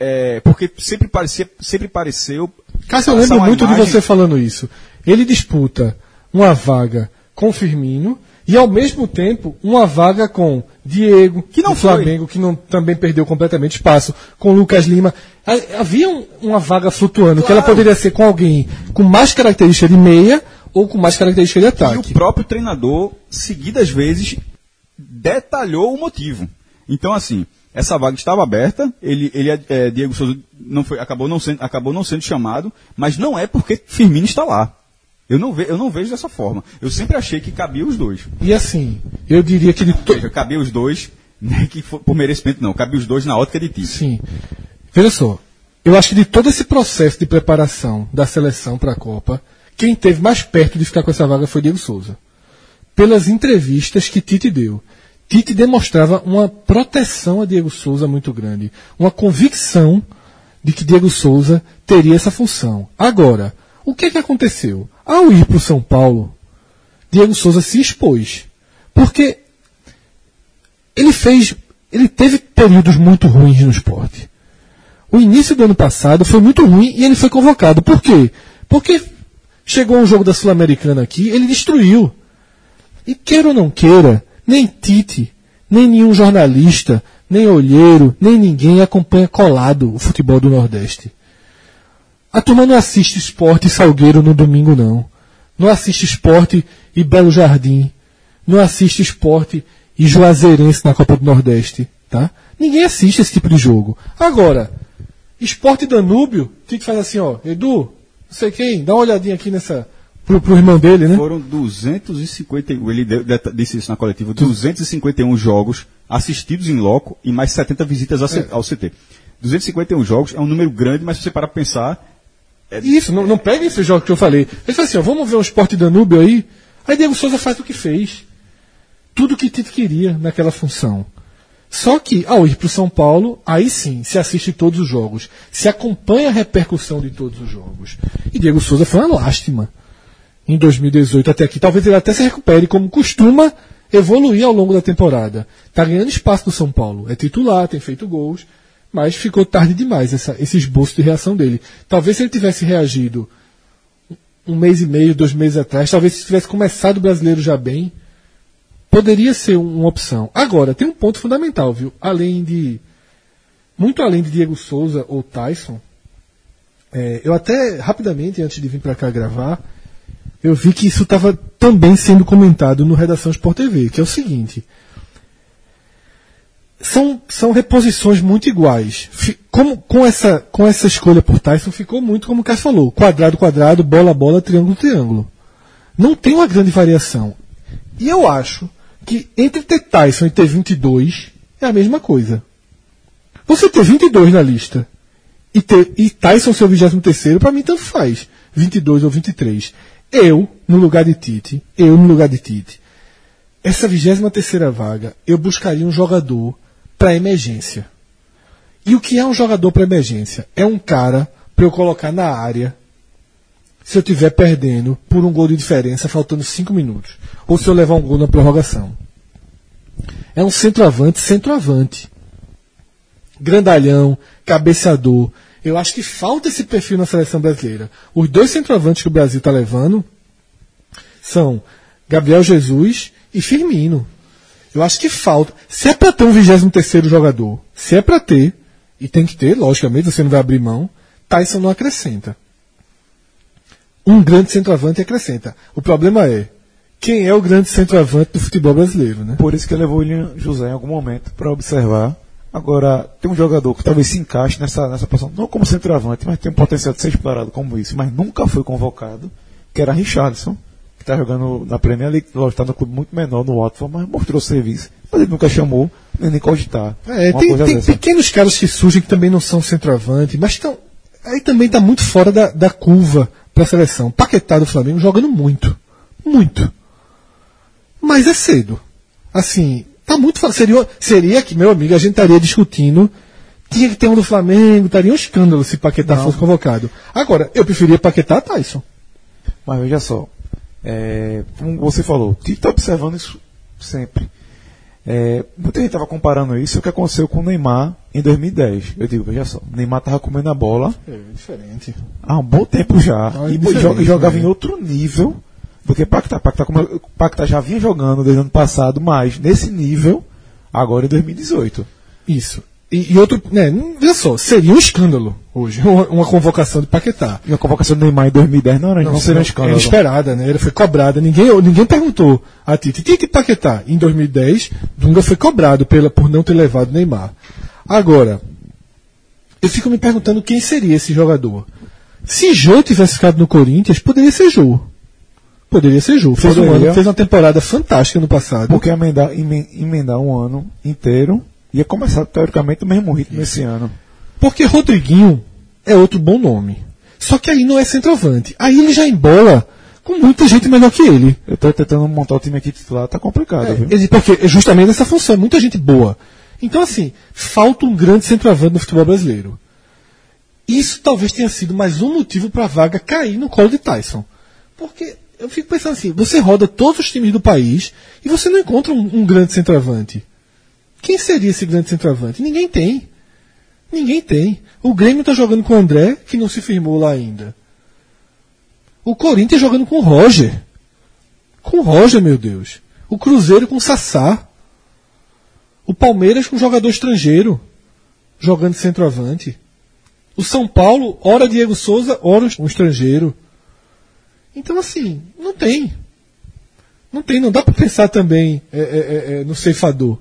é, porque sempre, parecia, sempre pareceu. Cássio, eu lembro muito de imagem- você falando isso. Ele disputa uma vaga com Firmino e, ao mesmo tempo, uma vaga com Diego, Que não. Flamengo, que não, também perdeu completamente espaço, com Lucas Lima. Ha- Havia um- uma vaga flutuando, que ela Claro. poderia ser com alguém com mais característica de meia ou com mais característica de E ataque. o próprio treinador, seguidas vezes, detalhou o motivo. Então, assim, essa vaga estava aberta, ele, ele é, Diego Souza não foi, acabou, não sendo, acabou não sendo chamado, mas não é porque Firmino está lá. Eu não, ve, eu não vejo dessa forma. Eu sempre achei que cabia os dois. E assim, eu diria que de to... Veja, cabia os dois, não é que for por merecimento não, cabia os dois na ótica de Tite. Sim. Veja só, eu acho que de todo esse processo de preparação da seleção para a Copa, quem teve mais perto de ficar com essa vaga foi Diego Souza. Pelas entrevistas que Tite deu. Tite demonstrava uma proteção a Diego Souza muito grande, uma convicção de que Diego Souza teria essa função. Agora, o que, é que aconteceu? Ao ir para o São Paulo, Diego Souza se expôs. Porque ele fez. Ele teve períodos muito ruins no esporte. O início do ano passado foi muito ruim e ele foi convocado. Por quê? Porque chegou um jogo da Sul-Americana aqui, ele destruiu. E queira ou não queira, nem Tite, nem nenhum jornalista, nem olheiro, nem ninguém acompanha colado o futebol do Nordeste. A turma não assiste esporte Salgueiro no domingo, não. Não assiste esporte e Belo Jardim. Não assiste esporte e Juazeirense na Copa do Nordeste. Tá? Ninguém assiste esse tipo de jogo. Agora, esporte Danúbio, Tite faz assim, ó, Edu, não sei quem, dá uma olhadinha aqui nessa. Pro, pro irmão dele, né? Foram 251, ele deu- de- disse isso na coletiva, 251 jogos assistidos em loco e mais 70 visitas ao, É. ao CT. 251 jogos é um número grande, mas se você parar para pensar, Isso, não, não pega esse jogo que eu falei. Ele fala assim, ó, vamos ver um esporte Danúbio aí. Aí Diego Souza faz o que fez. Tudo o que Tite queria naquela função. Só que, ao ir para o São Paulo, aí sim, se assiste todos os jogos. Se acompanha a repercussão de todos os jogos. E Diego Souza foi uma lástima. Em 2018 até aqui. Talvez ele até se recupere, como costuma evoluir ao longo da temporada. Está ganhando espaço no São Paulo. É titular, tem feito gols. Mas ficou tarde demais essa- esse esboço de reação dele. Talvez se ele tivesse reagido um mês e meio, dois meses atrás, talvez se tivesse começado o brasileiro já bem, poderia ser um- uma opção. Agora, tem um ponto fundamental, viu? Além de. Muito além de Diego Souza ou Tyson, é, eu até, rapidamente, antes de vir para cá gravar, eu vi que isso estava também sendo comentado no Redação Sport TV, que é o seguinte. São, são reposições muito iguais. Como, com, essa, com essa escolha por Tyson, ficou muito como o Cássio falou: quadrado, quadrado, bola, bola, triângulo, triângulo. Não tem uma grande variação. E eu acho que entre ter Tyson e ter 22 é a mesma coisa. Você ter 22 na lista e, ter, e Tyson ser o 23, para mim tanto faz. 22 ou 23. Eu, no lugar de Tite, eu no lugar de Tite, essa 23 vaga, eu buscaria um jogador para emergência. E o que é um jogador para emergência? É um cara para eu colocar na área se eu estiver perdendo por um gol de diferença, faltando 5 minutos. Ou se eu levar um gol na prorrogação. É um centroavante, centroavante. Grandalhão, cabeceador. Eu acho que falta esse perfil na seleção brasileira. Os dois centroavantes que o Brasil está levando são Gabriel Jesus e Firmino. Eu acho que falta. Se é para ter um 23 jogador, se é para ter, e tem que ter, logicamente, você não vai abrir mão, Tyson não acrescenta. Um grande centroavante acrescenta. O problema é, quem é o grande centroavante do futebol brasileiro, né? Por isso que levou o William José em algum momento para observar. Agora, tem um jogador que talvez se encaixe nessa, nessa posição, não como centroavante, mas tem um potencial de ser explorado como isso, mas nunca foi convocado, que era Richardson, está jogando na Premier League, lógico, está no clube muito menor, no Watford, mas mostrou serviço. Mas ele nunca chamou, nem, nem cogitar. É, tem, tem pequenos caras que surgem que também não são centroavante, mas estão. Aí também está muito fora da, da curva para a seleção. Paquetá do Flamengo jogando muito. Muito. Mas é cedo. Assim, tá muito fora. Seria, seria que, meu amigo, a gente estaria discutindo. Tinha que ter um do Flamengo, estaria um escândalo se Paquetá fosse convocado. Agora, eu preferia Paquetá a Tyson. Mas veja só, é, como você falou, o Tite está observando isso sempre. É, muita gente estava comparando isso o que aconteceu com o Neymar em 2010. Eu digo, veja só, o Neymar estava comendo a bola É diferente. há um bom tempo já é e jogava né? em outro nível do que Pacta. Pacta, como, Pacta já vinha jogando desde o ano passado, mas nesse nível, agora em 2018. Isso. E, e outro, né, não- veja só, seria um escândalo hoje, uma, uma convocação de Paquetá. E a convocação do Neymar em 2010 não, era, não, seria um escândalo. Era esperada, né? Ela foi cobrada. Ninguém, ninguém perguntou a Tite. Tite Paquetá, em 2010, Dunga foi cobrado pela, por não ter levado Neymar. Agora, eu fico me perguntando quem seria esse jogador. Se Jô tivesse ficado no Corinthians, poderia ser Jô. Poderia ser Jô. Fez, um ano, fez uma temporada fantástica no passado. Porque emendar, emen- emendar um ano inteiro ia começar, teoricamente, o mesmo ritmo esse ano. Porque Rodriguinho é outro bom nome. Só que aí não é centroavante. Aí ele já embola com muita gente melhor que ele. Eu tô tentando montar o time aqui titular, tá complicado, viu? Ele- Porque é justamente essa função, é muita gente boa. Então, assim, falta um grande centroavante no futebol brasileiro. Isso talvez tenha sido mais um motivo para a vaga cair no colo de Tyson. Porque eu fico pensando assim, você roda todos os times do país e você não encontra um, um grande centroavante. Quem seria esse grande centroavante? Ninguém tem. Ninguém tem. O Grêmio está jogando com o André, que não se firmou lá ainda. O Corinthians jogando com o Roger. Com o Roger, meu Deus. O Cruzeiro com o Sassá. O Palmeiras com jogador estrangeiro. Jogando centroavante. O São Paulo, ora Diego Souza, ora um estrangeiro. Então, assim, não tem. Não tem, não dá para pensar também é, é, é, é, no ceifador.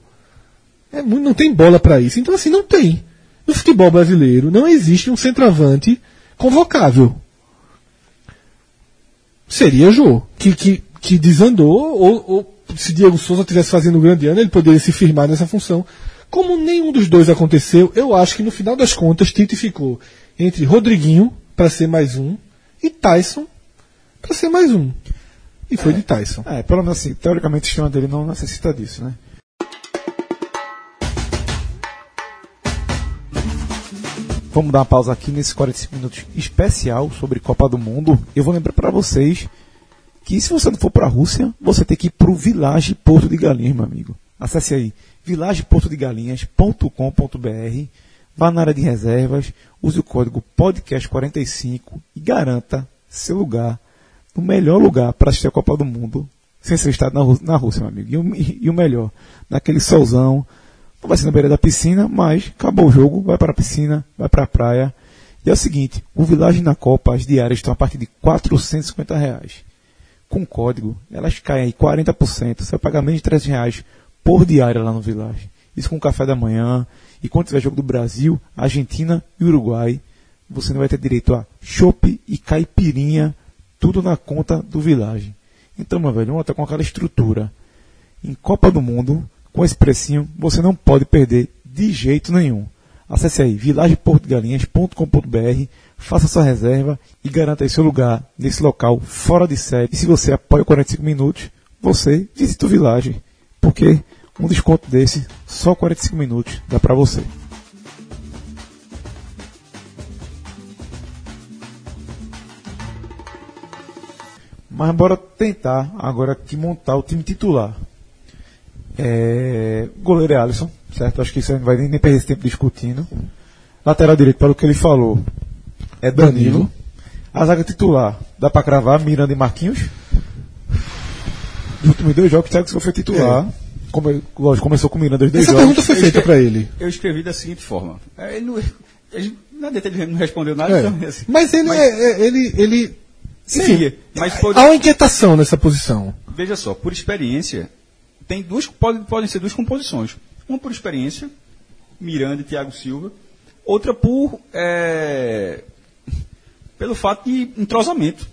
É, não tem bola para isso. Então, assim, não tem. No futebol brasileiro não existe um centroavante convocável. Seria Jô, que, que, que desandou, ou, ou se Diego Souza estivesse fazendo um grande ano, ele poderia se firmar nessa função. Como nenhum dos dois aconteceu, eu acho que no final das contas Tite ficou entre Rodriguinho, para ser mais um, e Tyson, para ser mais um. E foi de Tyson. É, pelo menos assim, teoricamente o sistema dele não necessita disso, né? Vamos dar uma pausa aqui nesse 45 minutos especial sobre Copa do Mundo. Eu vou lembrar para vocês que se você não for para a Rússia, você tem que ir para o Village Porto de Galinhas, meu amigo. Acesse aí villageportodegalinhas.com.br, vá na área de reservas, use o código podcast45 e garanta seu lugar no melhor lugar para assistir a Copa do Mundo sem ser estado na, Rú- na Rússia, meu amigo. E o, e o melhor, naquele solzão, vai ser na beira da piscina, mas acabou o jogo, vai para a piscina, vai para a praia. E é o seguinte, o Village na Copa, as diárias estão a partir de 450 reais. Com código, elas caem aí 40%, você vai pagar menos de 300 reais por diária lá no Village. Isso com café da manhã, e quando tiver jogo do Brasil, Argentina e Uruguai, você não vai ter direito a chopp e caipirinha, tudo na conta do Village. Então, meu velho, estar com aquela estrutura. Em Copa do Mundo, com esse precinho, você não pode perder de jeito nenhum. Acesse aí villageportogalinhas.com.br, faça sua reserva e garanta seu lugar nesse local fora de série. E se você apoia o 45 minutos, você visita o Village, porque um desconto desse, só 45 minutos, dá pra você. Mas bora tentar agora que montar o time titular. É, goleiro é Alisson, certo? Acho que isso aí não vai nem, nem perder esse tempo discutindo. Lateral direito, para o que ele falou, é Danilo. Danilo. A zaga titular, dá para cravar Miranda e Marquinhos. Nos últimos dois jogos, Thiago Silva foi titular. Come, lógico, começou com Miranda os dois Essa jogos. pergunta foi feita para ele. Eu escrevi da seguinte forma. É, Ele não, ele, nada ele não respondeu nada. É. então, assim, Mas ele é, é- ele, ele Seria. Mas pode- há uma inquietação nessa posição. Veja só, por experiência, tem duas, pode, podem ser duas composições. Uma por experiência, Miranda e Thiago Silva. Outra por. é, pelo fato de entrosamento.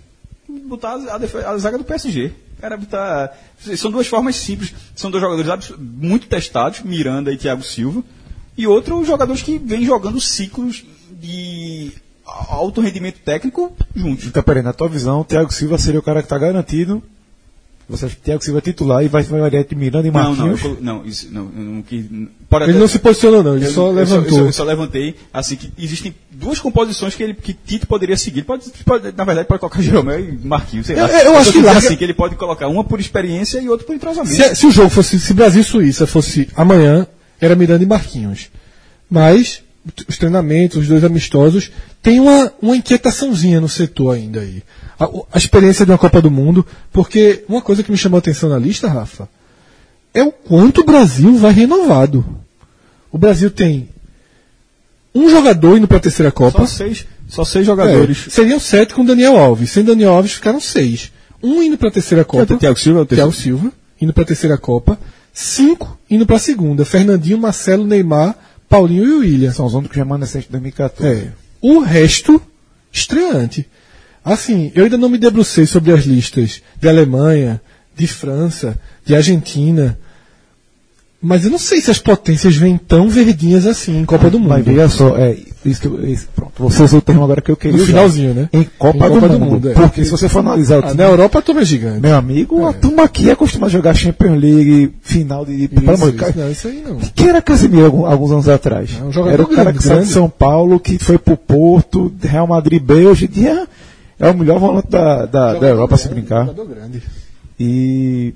Botar a, a zaga do PSG. Era botar. São duas formas simples. São dois jogadores muito testados, Miranda e Thiago Silva. E outros jogadores que vêm jogando ciclos de alto rendimento técnico juntos. Então, peraí, na tua visão, o Thiago Silva seria o cara que está garantido. Você acha que Thiago Silva titular e vai variar entre Miranda e Não, não, eu Marquinhos? colo- não, isso, não, eu não. Pode Ele até- não se posicionou, não, ele eu- só eu levantou. Eu, só levantei, assim, que existem duas composições que ele que Tito poderia seguir. Pode, pode- na verdade, pode colocar Jeromel e Marquinhos, sei lá. Eu- eu acho que assim, que ele pode colocar uma por experiência e outra por entrosamento. Se, se o jogo fosse, se Brasil e Suíça fosse amanhã, era Miranda e Marquinhos. Mas os treinamentos, os dois amistosos, tem uma, uma inquietaçãozinha no setor ainda aí. A, a experiência de uma Copa do Mundo, porque uma coisa que me chamou a atenção na lista, Rafa, é o quanto o Brasil vai renovado. O Brasil tem um jogador indo para a terceira Copa. Só seis, só seis É, jogadores. seriam sete com Daniel Alves. Sem Daniel Alves ficaram seis. Um indo para a terceira Copa. Silva é o Thiago Silva, indo para a terceira Copa. Cinco indo para a segunda. Fernandinho, Marcelo, Neymar, Paulinho e o William. São os únicos remanescentes de 2014. É. O resto, estreante. Assim, eu ainda não me debrucei sobre as listas de Alemanha, de França, de Argentina. Mas eu não sei se as potências vêm tão verdinhas assim em Copa do Mundo. Mas veja só, é, isso que eu, isso, pronto, você usou o termo agora que eu queria No usar. finalzinho, né? Em Copa, do, Mundo. é. Porque se você for analisar o Ah, time, na Europa a turma é gigante. meu amigo, a É. turma aqui é acostumada a jogar Champions League, final de... Isso, isso, Deus. não, isso aí não. Quem era Casemiro algum- alguns anos atrás? É um jogador era o cara grande, que saiu de grande. São Paulo, que foi pro Porto, Real Madrid B, hoje em dia é o melhor volante da, da, da Europa, se brincar. Jogador grande. E.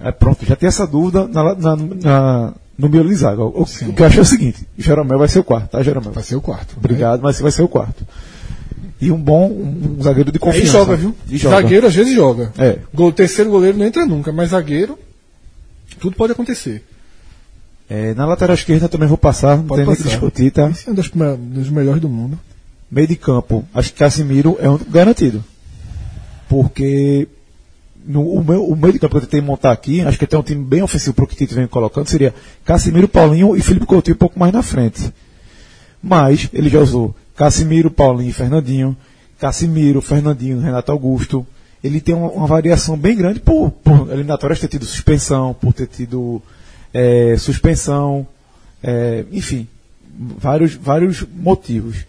É, pronto, já tem essa dúvida na, na, na- no miolo de zaga. O, que eu acho é o seguinte: Jeromel vai ser o quarto, tá, Jeromel? Vai ser o quarto. né? Obrigado, mas vai ser o quarto. E um bom um, um zagueiro de confiança. joga, viu? E joga. Zagueiro às vezes joga. É. Gol, terceiro goleiro não entra nunca, mas zagueiro, tudo pode acontecer. É, na lateral esquerda também vou passar, não Pode tem nem que passar. discutir, tá? Esse é um dos, dos melhores do mundo. Meio de campo, acho que Casimiro é um garantido. Porque no, o, meu, o meio de campo que eu tentei montar aqui, acho que tem um time bem ofensivo para o que Tite vem colocando, seria Casimiro, Paulinho e Felipe Coutinho um pouco mais na frente. Mas ele já usou Casimiro, Paulinho e Fernandinho, Casimiro, Fernandinho, Renato Augusto. Ele tem uma, uma variação bem grande por, por eliminatórias ter tido suspensão, por ter tido eh, suspensão, eh, enfim, vários, vários motivos.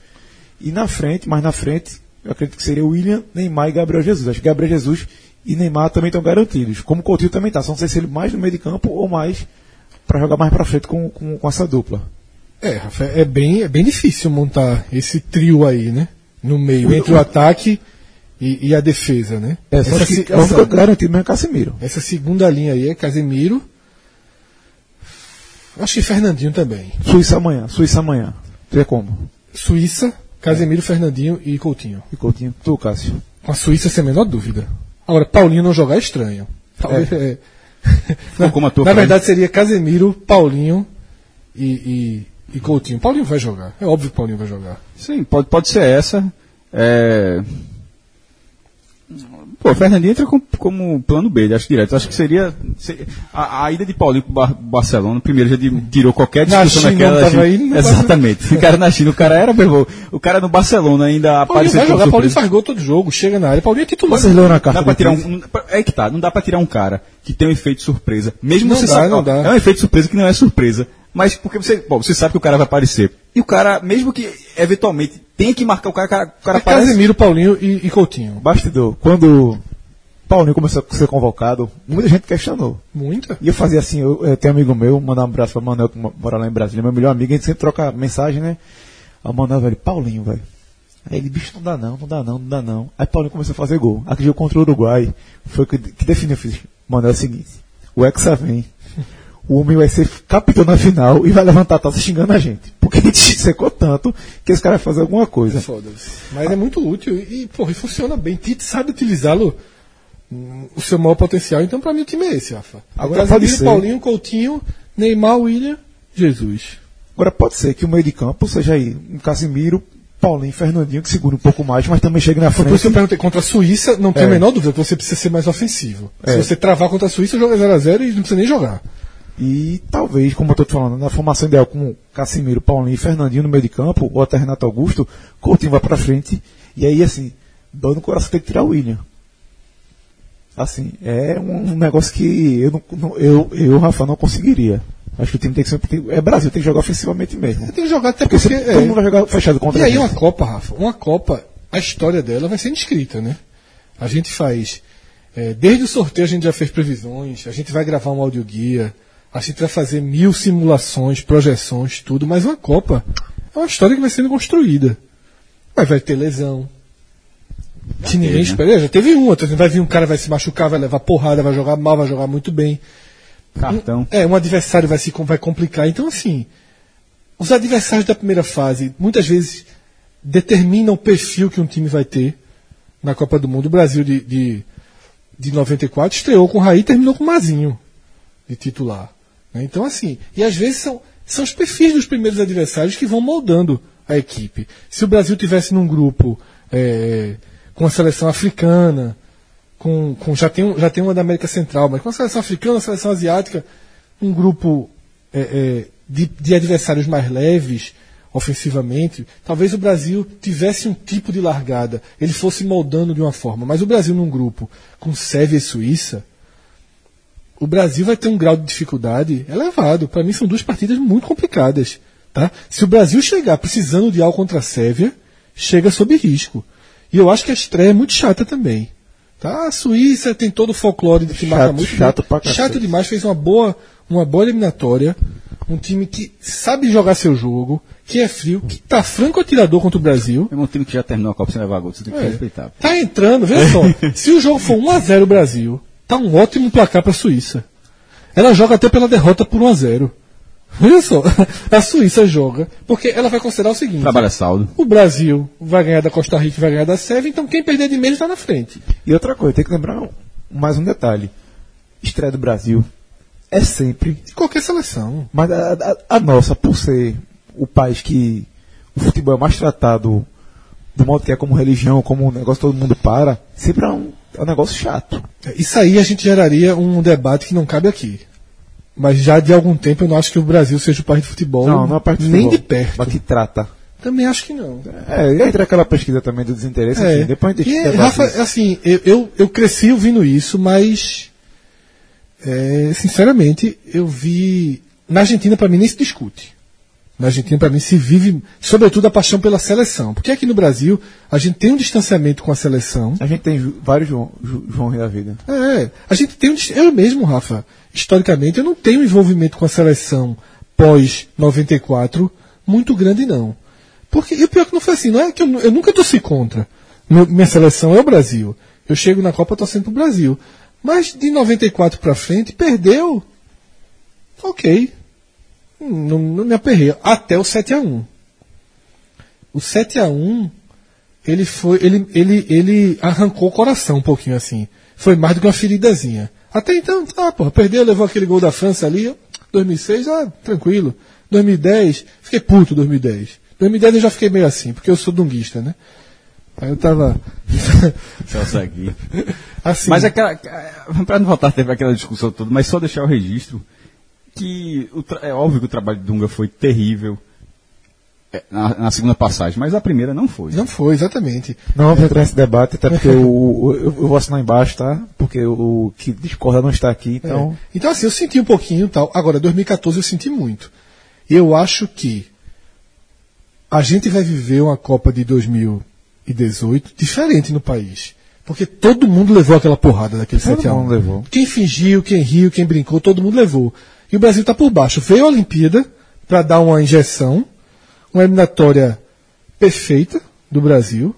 E na frente, mais na frente, eu acredito que seria William, Neymar e Gabriel Jesus. Acho que Gabriel Jesus e Neymar também estão garantidos. Como o Coutinho também está. Só não sei se ele mais no meio de campo ou mais para jogar mais para frente com, com, com essa dupla. É, Rafa, é bem, é bem difícil montar esse trio aí, né? No meio, entre o ataque e, e a defesa, né? É, só essa, acho se- que é essa- garantido mesmo é Casemiro. essa segunda linha aí é Casemiro. Acho que Fernandinho também. Suíça amanhã. Suíça amanhã. Tu é como? Suíça, Casemiro, Fernandinho e Coutinho. E Coutinho? Tu, Cássio? Com a Suíça sem a menor dúvida. Agora, Paulinho não jogar é estranho. Talvez, é. na, na verdade seria Casemiro, Paulinho e, e, e Coutinho. Paulinho vai jogar. É óbvio que Paulinho vai jogar. Sim, pode, pode ser essa. É... Pô, o Fernandinho entra com- como plano B, acho direto. Acho que seria. se- a, a ida de Paulinho pro Bar- Barcelona, primeiro já de- tirou qualquer Na discussão China não tava da aí, China. não Exatamente. O cara na China, o cara era, meu irmão, O cara no Barcelona ainda Paulinho apareceu. vai com jogar, Paulinho faz gol todo jogo, chega na área. Paulinho é titular. Vocês leram a carta Dá pra tirar um, não- é que tá, não dá pra tirar um cara que tem um efeito surpresa. Mesmo Não você dá, sabe, não dá. é um efeito surpresa que não é surpresa. Mas porque você, bom, você sabe que o cara vai aparecer. E o cara, mesmo que eventualmente tenha que marcar o cara, o cara, o cara É aparece. Casemiro, Paulinho e, e Coutinho. Bastidor. Quando Paulinho começou a ser convocado, muita gente questionou. Muita. E eu fazia assim, eu, eu tenho um amigo meu, mandar um abraço pra Manuel, que mo- mora lá em Brasília, meu melhor amigo, a gente sempre troca mensagem, né? Aí o Manuel, velho, Paulinho, velho. Aí ele, bicho, não dá não, não dá não, não dá não. Aí Paulinho começou a fazer gol. Aquele jogo contra o Uruguai foi o que, que definiu, fiz, Manuel, é o seguinte, o Hexa vem, o homem vai ser capitão na final e vai levantar a taça xingando a gente. Porque a gente secou tanto que esse cara vai fazer alguma coisa. Foda-se. Mas é muito útil e, porra, e funciona bem. Tite sabe utilizá-lo, hum, o seu maior potencial. Então, pra mim, o time é esse, Rafa. Agora pode ser. Paulinho, Coutinho, Neymar, William, Jesus. Agora pode ser que o meio de campo seja aí um Casimiro, Paulinho, Fernandinho, que segura um pouco mais, mas também chega na frente. por isso que eu perguntei, contra a Suíça, não tem É. a menor dúvida que você precisa ser mais ofensivo. É. Se você travar contra a Suíça, joga 0x0 e não precisa nem jogar. E talvez, como eu estou te falando, na formação ideal com Casimiro, Paulinho e Fernandinho no meio de campo, ou até Renato Augusto, Coutinho vai para frente. E aí, assim, dor no coração tem que tirar o William. Assim, é um, um negócio que eu, não, eu, eu, Rafa, não conseguiria. Acho que o time tem que ser. é Brasil, tem que jogar ofensivamente mesmo. Tem que jogar até Porque porque. é. todo mundo vai jogar fechado contra E aí gente. uma Copa, Rafa, uma Copa, a história dela vai sendo escrita, né? A gente faz. é, desde o sorteio a gente já fez previsões, a gente vai gravar um audioguia, a gente vai fazer mil simulações, projeções, tudo, mas uma Copa é uma história que vai sendo construída. Mas vai ter lesão. Que ninguém né? espera. Já teve um, outro. Vai vir um cara, vai se machucar, vai levar porrada, vai jogar mal, vai jogar muito bem. Cartão. É, um adversário vai se vai complicar. Então, assim, os adversários da primeira fase muitas vezes determinam o perfil que um time vai ter na Copa do Mundo. O Brasil de, de, de 94 estreou com o Raí e terminou com o Mazinho de titular. Né? Então, assim, e às vezes são, são os perfis dos primeiros adversários que vão moldando a equipe. Se o Brasil tivesse num grupo é, com a seleção africana, com, com já, tem, já tem uma da América Central, mas com a seleção africana, a seleção asiática, um grupo é, é, de, de adversários mais leves ofensivamente, talvez o Brasil tivesse um tipo de largada, ele fosse moldando de uma forma. Mas o Brasil num grupo com Sérvia e Suíça, o Brasil vai ter um grau de dificuldade elevado. Para mim são duas partidas muito complicadas. Tá? Se o Brasil chegar precisando de algo contra a Sérvia, chega sob risco. E eu acho que a estreia é muito chata também. Tá? A Suíça tem todo o folclore de que Chato, marca muito. chato pra chato demais, fez uma boa, uma boa eliminatória. Um time que sabe jogar seu jogo, que é frio, que tá franco atirador contra o Brasil. É um time que já terminou a Copa sem levar gol, você tem que É. respeitar. Tá entrando, veja só. se o jogo for 1x0 Brasil, tá um ótimo placar pra Suíça. Ela joga até pela derrota por 1x0. Veja só. A Suíça joga, porque ela vai considerar o seguinte: Trabalha saldo. o Brasil vai ganhar da Costa Rica e vai ganhar da Sérvia, então quem perder de menos tá na frente. E outra coisa, tem que lembrar mais um detalhe. Estreia do Brasil é sempre De qualquer seleção. Mas a, a- a nossa, por ser o país que o futebol é mais tratado do modo que é como religião, como um negócio todo mundo para, sempre é um, é um negócio chato. Isso aí a gente geraria um debate que não cabe aqui. Mas já de algum tempo eu não acho que o Brasil seja o país de futebol. Não, não é parte Nem futebol, de perto. Mas que trata. Também acho que não. É, e entra aquela pesquisa também do desinteresse, É. enfim, depois a gente E, Rafa, isso. assim, eu, eu, eu cresci ouvindo isso, mas é, sinceramente, eu vi. Na Argentina, para mim, nem se discute. Na Argentina, para mim, se vive, sobretudo, a paixão pela seleção. Porque aqui no Brasil, a gente tem um distanciamento com a seleção. A gente tem vários João, João da vida. É, a gente tem um. Eu mesmo, Rafa, historicamente, eu não tenho envolvimento com a seleção pós 94 muito grande, não. Porque, e o pior que não foi assim, não é que eu, eu nunca torci contra. Meu- minha seleção é o Brasil. Eu chego na Copa torcendo pro Brasil. Mas de 94 pra frente, perdeu. Ok. Não, não me aperrei. Até o 7x1. O 7x1 ele foi ele, ele, ele arrancou o coração um pouquinho assim. Foi mais do que uma feridazinha. Até então, tá, porra, perdeu, levou aquele gol da França ali, eu, 2006, ah, tranquilo. 2010, fiquei puto 2010. 2010 eu já fiquei meio assim, porque eu sou dunguista, né? Aí eu tava Celso aqui. assim. Mas aquela. Pra não voltar a ter aquela discussão toda, mas só deixar o registro que é óbvio que o trabalho de Dunga foi terrível é, na, na segunda passagem, mas a primeira não foi. Não foi, exatamente. Não vamos entrar nesse debate, até porque o, o- eu, eu vou assinar embaixo, tá? Porque o, o que discorda não está aqui, então. É. Então, assim, eu senti um pouquinho e tal. Agora, 2014 eu senti muito. Eu acho que a gente vai viver uma Copa de 2018 diferente no país. Porque todo mundo levou aquela porrada daquele Todo 7 a 1. mundo levou. Quem fingiu, quem riu, quem brincou, todo mundo levou. E o Brasil está por baixo. Veio a Olimpíada para dar uma injeção, uma eliminatória perfeita do Brasil.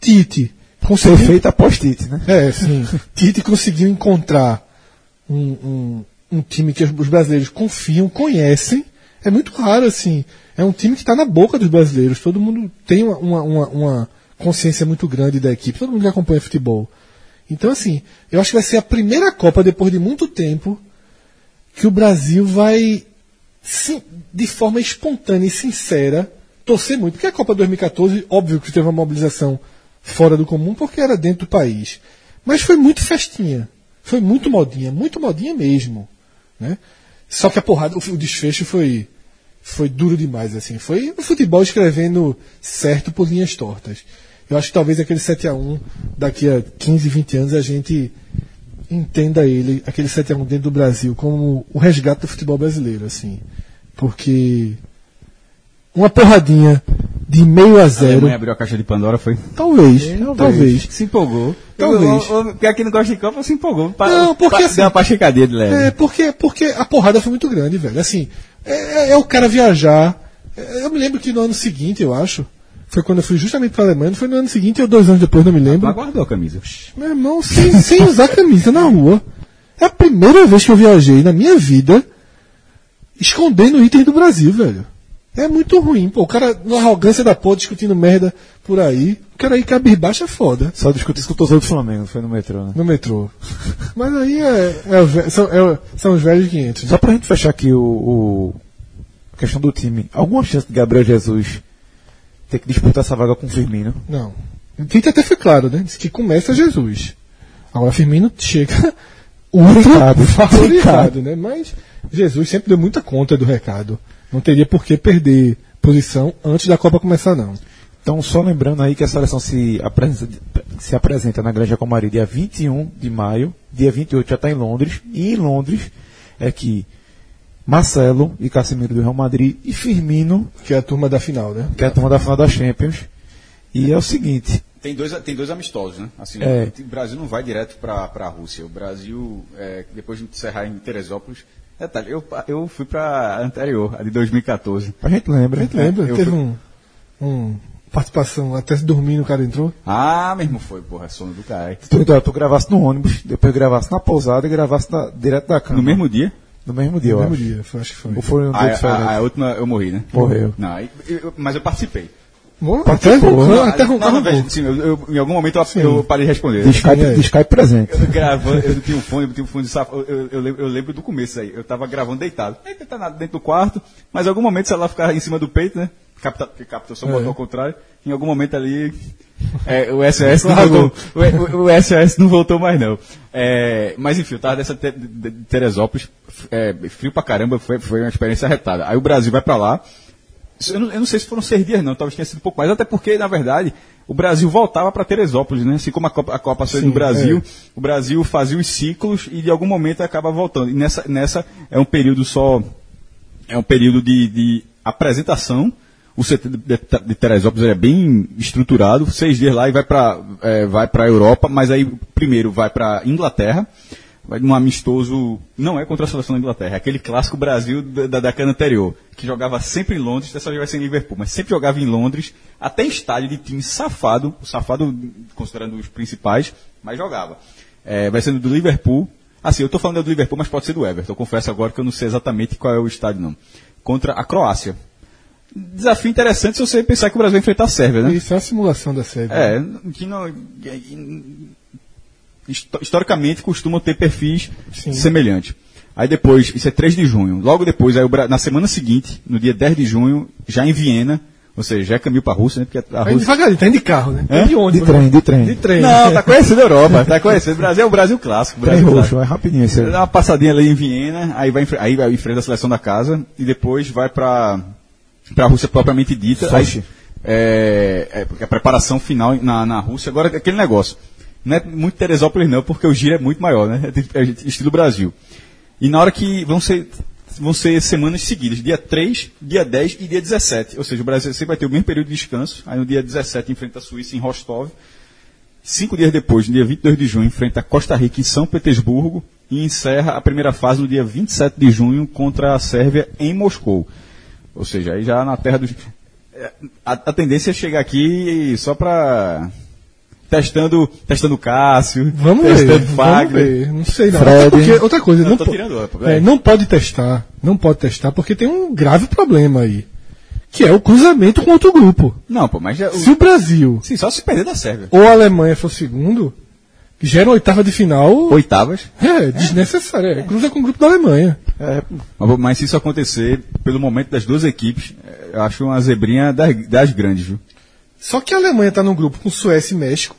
Tite conseguiu Perfeito após Tite, né? é, sim. Tite conseguiu encontrar um, um, um time que os os brasileiros confiam, conhecem. É muito raro, assim. É um time que está na boca dos brasileiros. Todo mundo tem uma, uma, uma- uma consciência muito grande da equipe. Todo mundo que acompanha futebol. Então, assim, eu acho que vai ser a primeira Copa, depois de muito tempo, que o Brasil vai, de forma espontânea e sincera, torcer muito. Porque a Copa 2014, óbvio que teve uma mobilização fora do comum, porque era dentro do país. Mas foi muito festinha. Foi muito modinha, muito modinha mesmo. Né? Só que a porrada, o, o desfecho foi, foi duro demais. assim Foi o futebol escrevendo certo por linhas tortas. Eu acho que talvez aquele 7 a 1 daqui a 15, 20 anos a gente entenda ele, aquele 7 a 1 dentro do Brasil, como o resgate do futebol brasileiro, assim. Porque uma porradinha de meio a A zero, Alemanha abriu a caixa de Pandora, foi. talvez, talvez. Se empolgou. Talvez. O, o, quem não gosta de campo se empolgou. Pa, Não, porque pa, assim- Deu uma pachecadinha de leve. É, porque, porque a porrada foi muito grande, velho. Assim, é, é o cara viajar. É, Eu me lembro que no ano seguinte, eu acho, foi quando eu fui justamente para a Alemanha, foi no ano seguinte ou dois anos depois, não me lembro. Aguardou a camisa. Meu irmão, sem, sem usar camisa na rua. É a primeira vez que eu viajei na minha vida escondendo itens do Brasil, velho. É muito ruim, pô. O cara, na arrogância da porra, discutindo merda por aí. O cara aí cabisbaixo é foda. Só discutir isso com o do Flamengo, foi no metrô, né? No metrô. Mas aí é, é são, é são os velhos 500. né? Só pra gente fechar aqui o, o- a questão do time, alguma chance de Gabriel Jesus ter que disputar essa vaga com o Firmino? Não. Tite até foi claro, né? Disse que começa Jesus. Agora Firmino chega ultra valorizado, né? Mas Jesus sempre deu muita conta do recado. Não teria por que perder posição antes da Copa começar, não. Então, só lembrando aí que a seleção se apresenta, se apresenta na Granja Comari dia 21 de maio, dia 28 já está em Londres, e em Londres é que Marcelo e Casemiro do Real Madrid e Firmino, Que é a turma da final, né? que é a turma da final da Champions. E é o seguinte, Tem dois, tem dois amistosos, né? Assim, É. O Brasil não vai direto para a Rússia. O Brasil, é, depois de encerrar em Teresópolis. Detalhe, eu, eu fui para a anterior, a de 2014. a gente lembra. A gente lembra, eu teve fui- um, um participação, até se dormindo o cara entrou. Ah, mesmo foi, porra, sono do. Tu, tu, tu gravasse no ônibus, depois gravasse na pousada e gravasse na- direto da cama. No mesmo dia? No mesmo dia, No eu mesmo acho. dia, foi- acho que foi. Ou foi um dia A, diferente? a, a última eu morri, né? Morreu. Não, aí- eu- mas eu participei. Bom, Participou, até né? até não, roncou. não, veja, sim, eu, eu- em algum momento eu, eu parei de responder. De Skype, é. de Skype presente. Eu gravando, eu tinha um fone, eu tinha um fone de safra, eu, eu, eu lembro, eu lembro do começo aí, eu tava gravando deitado. Aí tá nada dentro do quarto, mas em algum momento o celular ficava em cima do peito, né? Capta, que capta só botou ao contrário. Em algum momento ali, é, o SOS não voltou, o, o, SOS não voltou mais não. É, mas enfim, eu tava dessa te, de, de Teresópolis, é, frio pra caramba, foi, foi uma experiência arretada. Aí o Brasil vai pra lá, eu não, eu não sei se foram seis dias, não. Talvez tenha sido um pouco mais. Até porque, na verdade, o Brasil voltava para Teresópolis, né? Assim como a Copa, a Copa saiu do Brasil, é. o Brasil fazia os ciclos e de algum momento acaba voltando. E nessa, nessa é um período só. É um período de, de apresentação. O CT de, Teresópolis é bem estruturado. Seis dias lá e vai para é, vai para a Europa, mas aí primeiro vai para Inglaterra. Vai num amistoso, não é contra a seleção da Inglaterra, é aquele clássico Brasil da, da década anterior, que jogava sempre em Londres, dessa vez vai ser em Liverpool, mas sempre jogava em Londres, até estádio de time safado, o safado considerando os principais, mas jogava. É, vai sendo do Liverpool, assim, eu estou falando do Liverpool, mas pode ser do Everton, eu confesso agora que eu não sei exatamente qual é o estádio não. Contra a Croácia. Desafio interessante se você pensar que o Brasil vai enfrentar a Sérvia, né? Isso é uma simulação da série. É, que não. histo- Historicamente costumam ter perfis Sim. semelhantes. Aí depois, isso é 3 de junho. Logo depois, aí o Bra- na semana seguinte, no dia 10 de junho, já em Viena, ou seja, já é caminho para a Rússia, né? Porque a Vai Rússia. devagarinho, tá indo de carro, né? É? Tá de ônibus. De trem, né? de trem. De trem. Não, tá conhecendo a Europa, tá conhecendo. O Brasil é o Brasil clássico. o Trem Brasil roxo, clássico. é rapidinho esse aí. Dá uma passadinha ali em Viena, aí vai, aí vai enfrentar a seleção da casa e depois vai para para a Rússia propriamente dita. Sochi. Aí, é, é, a preparação final na, na Rússia. Agora, aquele negócio. Não é muito Teresópolis, não, porque o giro é muito maior, né? É é estilo Brasil. E na hora que vão ser, vão ser semanas seguidas, dia 3, dia 10 e dia 17. Ou seja, o Brasil sempre vai ter o mesmo período de descanso. Aí no dia 17 enfrenta a Suíça em Rostov. Cinco dias depois, no dia 22 de junho, enfrenta a Costa Rica em São Petersburgo e encerra a primeira fase no dia 27 de junho contra a Sérvia em Moscou. Ou seja, aí já na terra dos. É, A, a tendência é chegar aqui só para testando, testando Cássio, Vamos testando ver, vamos Fagner. ver. Não sei não. Fred. Porque, outra coisa, Não, não, po- tirando, é, não pode testar. Não pode testar porque tem um grave problema aí. Que é o cruzamento com outro grupo. Não, pô, mas já, o- Se o Brasil sim, só se perder da Sérvia. ou a Alemanha for segundo, gera oitava de final, Oitavas. é desnecessário. É, cruza com o grupo da Alemanha. É, Mas, mas se isso acontecer, pelo momento das duas equipes, eu acho uma zebrinha das, das grandes, viu? Só que a Alemanha tá num grupo com Suécia e México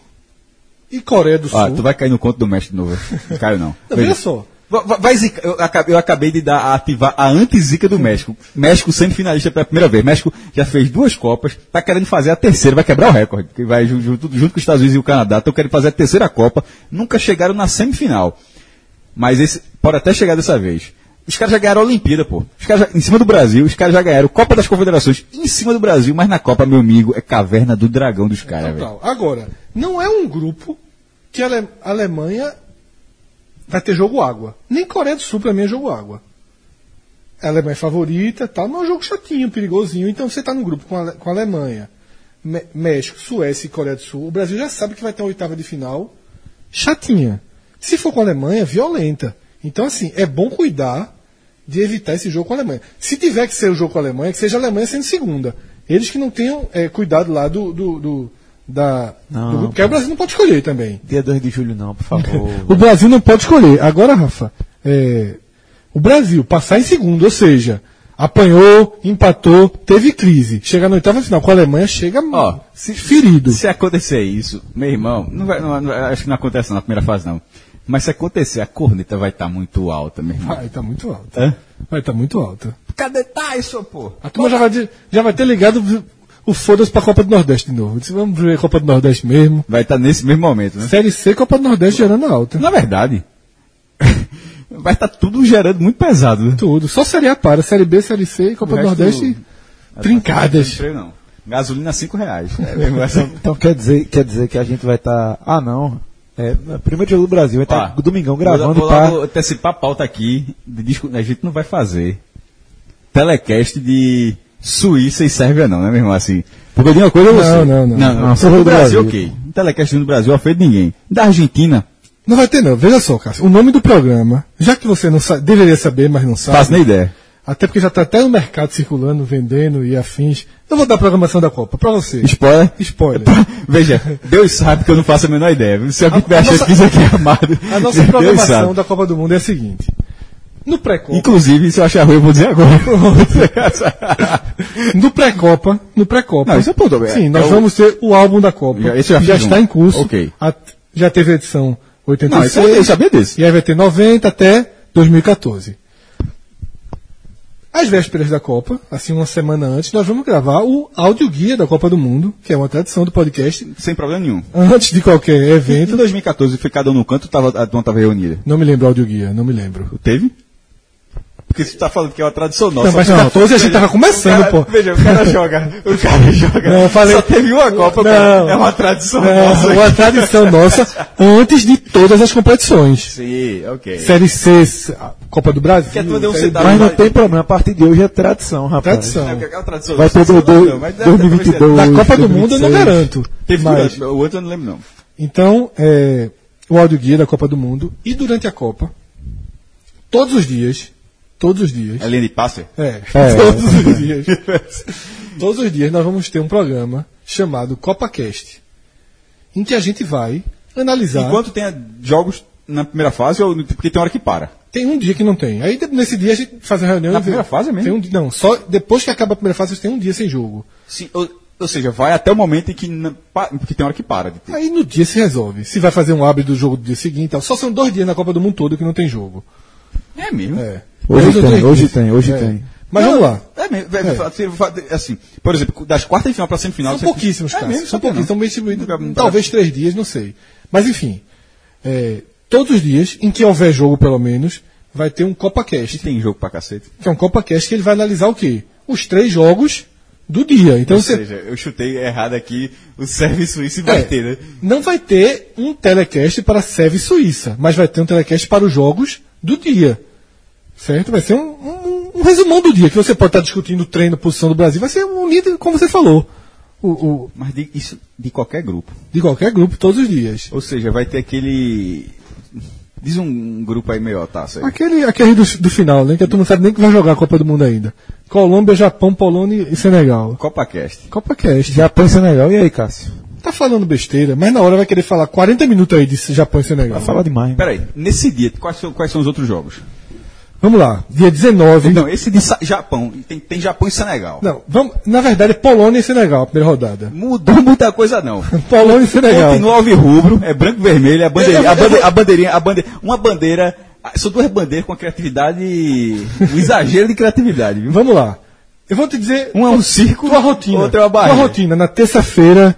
e Coreia do Sul. Ah, tu vai cair no conto do México de novo. Caio não. Não, veja só. Vai, zica- eu, acabei, de dar, ativar a anti-zica do México. México semifinalista pela primeira vez. México já fez duas Copas, tá querendo fazer a terceira, vai quebrar o recorde. Que vai ju- junto, junto com os Estados Unidos e o Canadá, estão querendo fazer a terceira Copa. Nunca chegaram na semifinal. Mas esse pode até chegar dessa vez. Os caras já ganharam a Olimpíada, pô. Os caras já- em cima do Brasil, os caras já ganharam Copa das Confederações em cima do Brasil, mas na Copa, meu amigo, é caverna do dragão dos caras, velho. Total. Agora, não é um grupo que a Alemanha vai ter jogo água. Nem Coreia do Sul, pra mim, é jogo água. A Alemanha é favorita, tal, mas é um jogo chatinho, perigosinho. Então você tá num grupo com a, com a Alemanha, Mé- México, Suécia e Coreia do Sul. O Brasil já sabe que vai ter uma oitava de final chatinha. Se for com a Alemanha, violenta. Então, assim, é bom cuidar de evitar esse jogo com a Alemanha. Se tiver que ser o jogo com a Alemanha, que seja a Alemanha sendo segunda. Eles que não tenham é, cuidado lá do, do, do- da, Não, do grupo, porque o Brasil não pode escolher também. dia 2 de julho não, por favor. O Brasil não pode escolher. Agora, Rafa, é, o Brasil passar em segundo, ou seja, apanhou, empatou, teve crise. Chegar na oitava final com a Alemanha, chega Ó, se ferido. Se acontecer isso, meu irmão, não vai, não- não- acho que não acontece na primeira fase, não. Mas se acontecer, a corneta vai estar muito alta, meu irmão. Vai, tá muito alta. Hã? Vai, tá muito alta. Cadê Tyson, pô? A turma já vai, já vai ter ligado o foda-se pra Copa do Nordeste de novo. Eu disse, vamos ver a Copa do Nordeste mesmo. Vai estar nesse mesmo momento, né? Série C, Copa do Nordeste gerando alta. Na verdade, vai estar tudo gerando muito pesado, né? Tudo. Só Série A para. Série B, Série C e Copa O do Nordeste trincadas. Não não. Gasolina 5 reais. É essa- Então quer dizer, quer dizer que a gente vai estar. Ah, não. É, primeiro jogo do Brasil, vai estar Ó, domingão vou- gravando vou pra. logo antecipar a pauta aqui. de disco- A gente não vai fazer telecast de Suíça e Sérvia, não, né, meu irmão? Assim. Porque digo uma coisa a você. Não, não, não. Não, Não, só do Brasil, Brasil. ok. Um telecast do Brasil afeito ninguém. Da Argentina, Não vai ter, não. Veja só, Cássio. O nome do programa, já que você não sabe, deveria saber, mas não sabe. faço nem ideia. Até porque já está até no mercado circulando, vendendo e afins. Eu vou dar a programação da Copa pra você. Spoiler. Spoiler. Veja, Deus sabe que eu não faço a menor ideia. Se alguém A- tiver a achando nossa- que isso aqui é amado, A nossa programação da Copa do Mundo é a seguinte. No pré-copa, Inclusive, se eu achar ruim, eu vou dizer agora. no pré-copa, no pré-copa. Não, isso é ponto, é- Sim, nós é o- vamos ter o álbum da Copa. Já- esse já já está um. em curso. Ok. A- já teve a edição não, 86. isso eu, sabia desse. E aí vai ter 90 até 2014. Às vésperas da Copa, assim uma semana antes, nós vamos gravar o áudio guia da Copa do Mundo, que é uma tradição do podcast, Sem problema nenhum. antes de qualquer Em evento. 2014, foi cada um no canto, tava, a turma estava reunida. Não me lembro o áudio guia, não me lembro. Teve? Porque você tá falando que é uma tradição nossa. Não, mas Não, 14 a gente tava começando, o cara- pô. Veja, o cara joga. O cara joga. Não, eu falei- Só teve uma Copa, Não. É uma tradição Não, nossa. uma tradição nossa antes de todas as competições. Sim, ok. Série C, Copa do Brasil. Que a turma deu um. Mas não tem problema, a partir de hoje é tradição, rapaz. Tradição. É, porque aquela tradição Vai ter do- não, do- não, mas deve- 2022. Da Copa do Mundo eu não 2026. garanto. Teve mas, durante, o outro eu não lembro, não. então, é, o áudio guia da Copa do Mundo e durante a Copa, todos os dias, todos os dias, É linha de passe? é, É. todos os dias, todos os dias nós vamos ter um programa chamado CopaCast, em que a gente vai analisar. Enquanto tenha jogos na primeira fase, ou, porque tem hora que para. Tem um dia que não tem. Aí nesse dia a gente faz uma reunião. Na e vê- primeira fase mesmo? Tem um, não, só depois que acaba a primeira fase você tem um dia sem jogo. Sim, ou, ou seja, vai até o momento em que. Porque tem hora que para de ter. Aí no dia se resolve. Se vai fazer um abre do jogo do dia seguinte, e tal. só são dois dias na Copa do Mundo todo que não tem jogo. É mesmo. É. Hoje tem, hoje tem, hoje É. tem. Mas Não, vamos lá. É mesmo. é, É. fa- Assim, por exemplo, das quartas de final para semifinal. São pouquíssimos, é cara. mesmo, são pouquíssimos, estão bem distribuídos. Talvez três dias, não sei. Mas enfim. é, todos os dias, em que houver jogo pelo menos, vai ter um E CopaCast. tem jogo pra cacete. Que é um CopaCast que ele vai analisar o quê? Os três jogos do dia. Então Ou você. seja, eu chutei errado aqui o serviço suíço e vai É, ter, né? Não vai ter um telecast para a Seve Suíça, mas vai ter um telecast para os jogos do dia. Certo? Vai ser um, um- um resumão do dia, que você pode estar discutindo o treino, posição do Brasil, vai ser um líder, como você falou. O, o- Mas de, isso de qualquer grupo. de qualquer grupo, todos os dias. Ou seja, vai ter aquele. Diz um, grupo aí meio tá, sei. Aquele, aquele do, do final, né? Que tu não sabe nem que vai jogar a Copa do Mundo ainda. Colômbia, Japão, Polônia e Senegal. CopaCast. Copa Cast. Japão e Senegal. E aí, Cássio? Tá falando besteira, mas na hora vai querer falar 40 minutos aí de Japão e Senegal. Vai falar demais. Peraí, nesse dia, quais são, quais são os outros jogos? Vamos lá, dia 19. Não, esse de Japão. Tem, tem Japão e Senegal. Não, vamos, na verdade é Polônia e Senegal, a primeira rodada. Mudou muita coisa, não. Polônia e Senegal. Continua alvirrubro, é branco e vermelho, a bandeirinha, a, bande- a bandeirinha, a uma bandeira, são duas bandeiras com a criatividade, um exagero de criatividade, viu? Vamos lá. Eu vou te dizer. Um é um círculo, tua rotina. outro é uma barreira. Tua rotina, na terça-feira,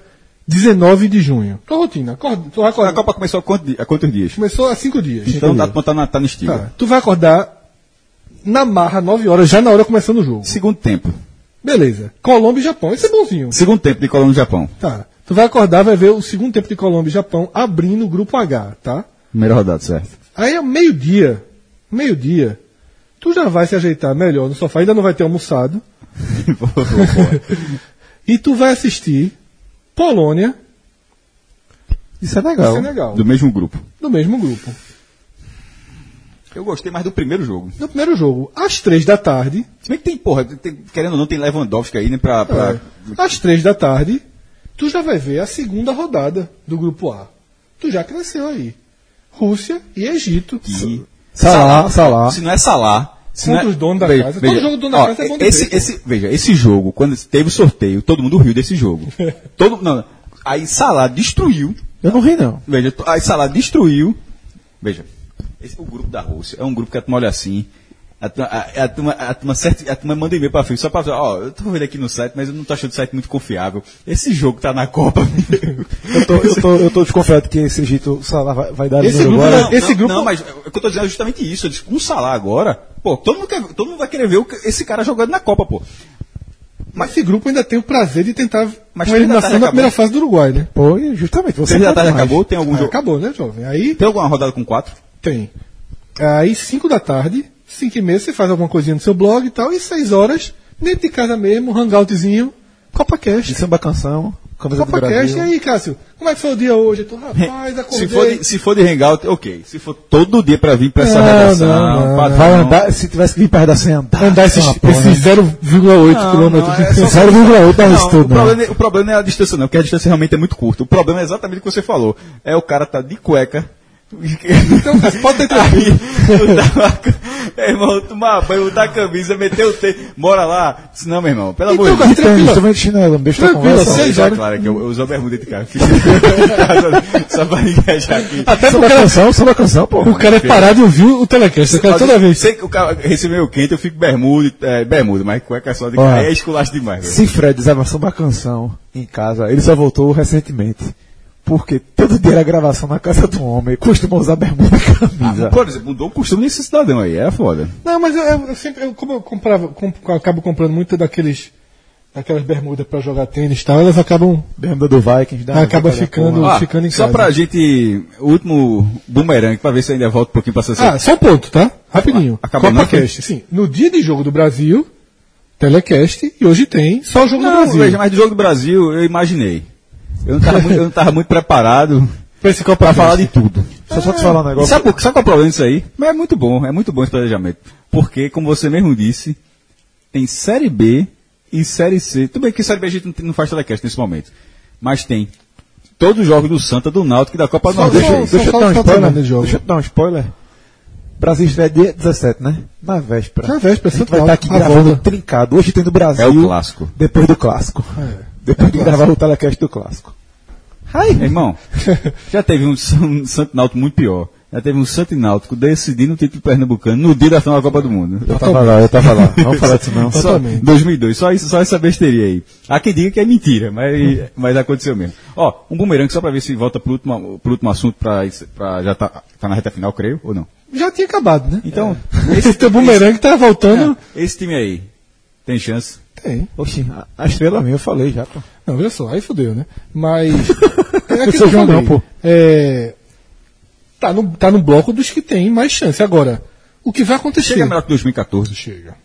19 de junho. Tua rotina. acorda- tu vai A acordar. Copa começou há quantos, dias? Começou há cinco dias. Então tá, tá, na- tá no estilo. Tá. Tu vai acordar na marra, 9 horas, já na hora começando o jogo. Segundo tempo. Beleza. Colômbia e Japão. Esse é bonzinho. Segundo tempo de Colômbia e Japão. Tá. Tu vai acordar, vai ver o segundo tempo de Colômbia e Japão abrindo o grupo H, tá? Primeira rodada, certo. Aí é meio-dia. Meio-dia. Tu já vai se ajeitar melhor no sofá, ainda não vai ter almoçado. E tu vai assistir Polônia e Senegal. Senegal. Do mesmo grupo. Do mesmo grupo. Eu gostei mais do primeiro jogo. No primeiro jogo, às três da tarde. Se bem que tem, porra, tem- querendo ou não, tem Lewandowski aí, né, pra... pra- é, às três da tarde, tu já vai ver a segunda rodada do grupo A. Tu já cresceu aí. Rússia e Egito. que- Salah, Salah. Se não é Salah... Se Contra não é- os donos da veja, casa. veja, Todo jogo do dono ó, da casa é bom esse, ver, esse, Veja, esse jogo, quando teve o sorteio, todo mundo riu desse jogo. todo, não, aí Salah destruiu Eu não ri, não. Veja, aí Salah destruiu. Veja, esse, o grupo da Rússia é um grupo que a turma olha assim. A, turma- a, a, turma, a, turma a turma manda e-mail pra frente, só pra falar, ó, eu tô vendo aqui no site, mas eu não tô achando o site muito confiável. Esse jogo tá na Copa. Eu tô, eu tô, eu tô desconfiado que esse Egito, o Salah vai, vai dar Esse grupo Uruguai. não- esse grupo- Não, mas o que eu tô dizendo é justamente isso. Eu disse, com o Salah agora, pô, todo mundo, quer, todo mundo vai querer ver o esse cara jogando na Copa, pô. Mas esse grupo ainda tem o prazer de tentar Mas uma eliminação na primeira fase do Uruguai, né? Pô, e justamente, você já tá, mais. acabou? Tem algum Ah, jogo? acabou, né, jovem? Aí Tem alguma rodada com quatro? Tem. Aí, 5 da tarde, 5 e meia, você faz alguma coisinha no seu blog e tal, e 6 horas, dentro de casa mesmo, hangoutzinho, Copa De Cash. samba canção, camisa do Copa Cash, Brasil. e aí, Cássio? Como é que foi o dia hoje? Tu, rapaz, acordei. Se for, de, se for de hangout, ok. Se for todo dia pra vir pra essa Não, redação, não, não, padrão. Vai andar, se tivesse que vir perto da senha, andar. Andar esses, uma porra, esses 0,8 Não, quilômetros. é só- 0,8 dá Não, isso tudo, o, não. problema, é- o problema não é a distância, não, porque a distância realmente é muito curta. O problema é exatamente o que você falou. É o cara tá de cueca. Então, pode ter tranquilo. Aí, meu irmão, tomar banho, botar a camisa, meter o tempo, bora lá. Se não, meu irmão, pelo Então, amor de cara, Deus. Tranquilo. tô vendo chinelo, um beijo da Tranquilo, conversa. seis Deixa horas. claro que eu, eu uso a bermuda de cara. Só pra engajar aqui. Até Samba porque canção, samba canção, pô. o cara é parado e ouviu o telecast. O cara toda vez. Sei que o cara recebeu quente, eu fico bermuda, é, bermuda, mas cueca só de cara. É esculacho demais, velho. Se Fred usava samba canção em casa, ele só voltou recentemente. Porque todo dia era gravação na casa do homem, costuma usar bermuda e camisa. Por exemplo, mudou o costume desse cidadão aí, era foda. Não, mas eu, eu- eu sempre, eu, como eu comprava, comp- acabo comprando muito daqueles, daquelas bermudas pra jogar tênis e tal, elas acabam, Bermuda do Vikings. da Acaba da ficando-. Ah, ficando em só casa. pra gente, o último boomerang, pra ver se ainda volta um pouquinho pra Ah, só um ponto, tá? Rapidinho. Acabou não, CopaCast, sim. No dia de jogo do Brasil, telecast, e hoje tem só o jogo do Não, Brasil. veja, mas do jogo do Brasil eu imaginei. Eu não tava muito, eu não tava muito preparado CopaCast. falar de tudo. Só só te falar um E negócio. sabe, sabe qual é o problema disso aí? Mas é muito bom, é muito bom esse planejamento. Porque, como você mesmo disse, tem Série B e Série C. Tudo bem que Série B a gente não, não faz telecast nesse momento. Mas tem todos os jogos do Santa, do Náutico e da Copa do Nordeste. Deixa, deixa eu dar um spoiler. Deixa eu dar um spoiler. Brasil estreia dia 17, né? Na véspera. Na véspera, a gente Santo vai estar aqui Náutico, a gravando volta. trincado. Hoje tem do Brasil. É o clássico. Depois do clássico. Depois de gravar o telecast do clássico. Ai, irmão, já teve um, um Santo Náutico muito pior. Já teve um Santo Náutico decidindo o título pernambucano no dia da final da Copa do Mundo. Eu tava lá, eu tava lá. Não vamos falar disso não. Só, Totalmente. 2002, só, isso, só essa besteira aí. Há quem diga que é mentira, mas, mas aconteceu mesmo. Ó, um bumerangue só pra ver se volta pro último, pro último assunto, pra, pra já tá, tá na reta final, creio, ou não? Já tinha acabado, né? Então, Esse teu bumerangue tá voltando. esse, esse time aí, tem chance? Tem. Oxi, a- a estrela minha eu falei já, pô. Não, veja só, aí fudeu, né? Mas. É aquilo que eu João falei. não, pô. É, tá, no, tá no bloco dos que tem mais chance. Agora, o que vai acontecer? Chega melhor que 2014. Chega.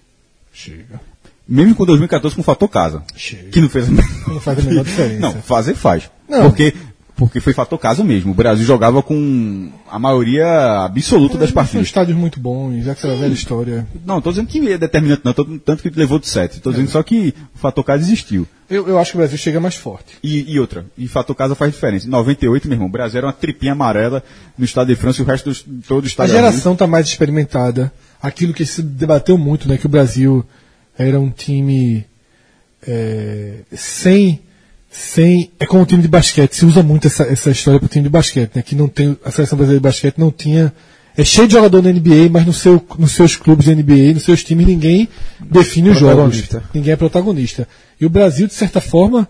Chega. Mesmo com 2014 com o fator casa. Chega. Que não fez a Não faz a menor diferença. Não, fazer faz. Não. Porque, porque foi fator casa mesmo. O Brasil jogava com a maioria absoluta das São partidas. estádios muito bons, aquela velha história. Não, tô dizendo que é determinante, não. Tô, tanto que levou de 7. Tô dizendo só que o fator casa existiu. Eu, eu acho que o Brasil chega mais forte. E, e outra, e fator casa faz diferença. Em 98, meu irmão, o Brasil era uma tripinha amarela no estado de França e o resto dos, todo o A estado geração está mais experimentada. Aquilo que se debateu muito, né? Que o Brasil era um time é, sem, sem. É como um time de basquete. Se usa muito essa, essa história para o time de basquete, né? Que não tem. A seleção brasileira de basquete não tinha. É cheio de jogador na NBA, mas no seu, nos seus clubes de NBA, nos seus times, ninguém define os jogos. Ninguém é protagonista. E o Brasil, de certa forma,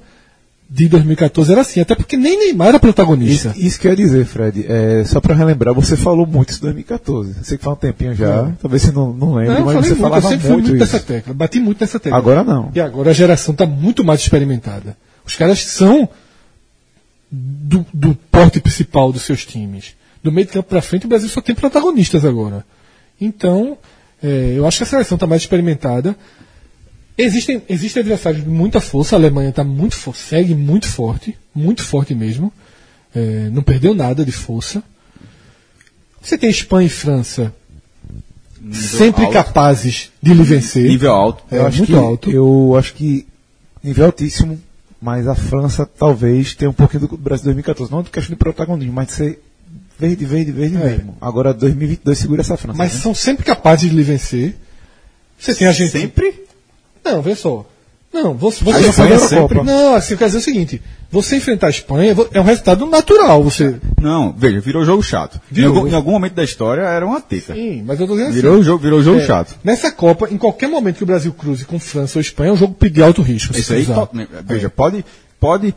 de 2014 era assim. Até porque nem Neymar era protagonista. Isso, isso que eu ia dizer, Fred. É, só pra relembrar, você falou muito isso em 2014. Eu sei que faz um tempinho já. Talvez você não, não lembre, Não, eu mas você muito, eu falava sempre fui muito muito nessa tecla. Bati muito nessa tecla. Agora não. E agora a geração está muito mais experimentada. Os caras são do, do porte principal dos seus times. Do meio de campo para frente, o Brasil só tem protagonistas agora. Então, é, eu acho que a seleção está mais experimentada. Existem, existem adversários de muita força. A Alemanha está muito segue muito forte, muito forte mesmo. É, não perdeu nada de força. Você tem Espanha e França sempre alto. capazes de lhe vencer. Nível alto. É, eu acho muito que, alto. Eu acho que nível altíssimo, mas a França talvez tenha um pouquinho do Brasil 2014. Não de questão de protagonismo, mas de ser verde, verde, verde É. mesmo. Agora 2022 segura essa França. Mas né? são sempre capazes de lhe vencer. Você tem a gente. Sempre? Não, vê só. Não, você, A você Espanha você- sempre- Não, assim, eu quero dizer o seguinte: você enfrentar a Espanha é um resultado natural. Você. Não, veja, virou jogo chato. Em Virou. algum, em algum momento da história era uma teta. Sim, mas eu tô dizendo Virou, assim. jogo, virou jogo é, chato. Nessa Copa, em qualquer momento que o Brasil cruze com França ou Espanha, é um jogo de alto risco. Isso aí, to- veja, pode, pode,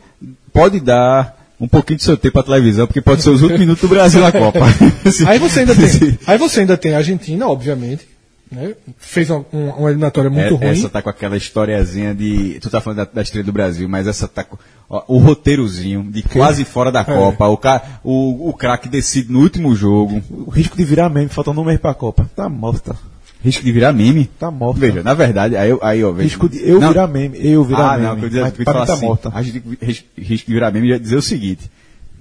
pode dar um pouquinho de seu tempo à televisão, porque pode ser os últimos minutos do Brasil na Copa. Aí você ainda tem, aí você ainda tem a Argentina, obviamente, né? Fez uma, uma- eliminatória muito É, ruim. Essa tá com aquela historiazinha de. Tu tá falando da, da estrela do Brasil, mas essa tá com ó, o roteirozinho de quase fora É. da Copa. O, ca, o, o craque decide no último jogo. O risco de virar meme, faltando um mês pra Copa. Tá morta. Risco de virar meme. Tá morta. Veja, na verdade, aí, eu- aí ó, veja. Risco de eu Não, virar meme. Eu virar ah, meme. não, que eu dizer, Mas que eu falar tá assim, morta. A gente risco de virar meme ia dizer o seguinte: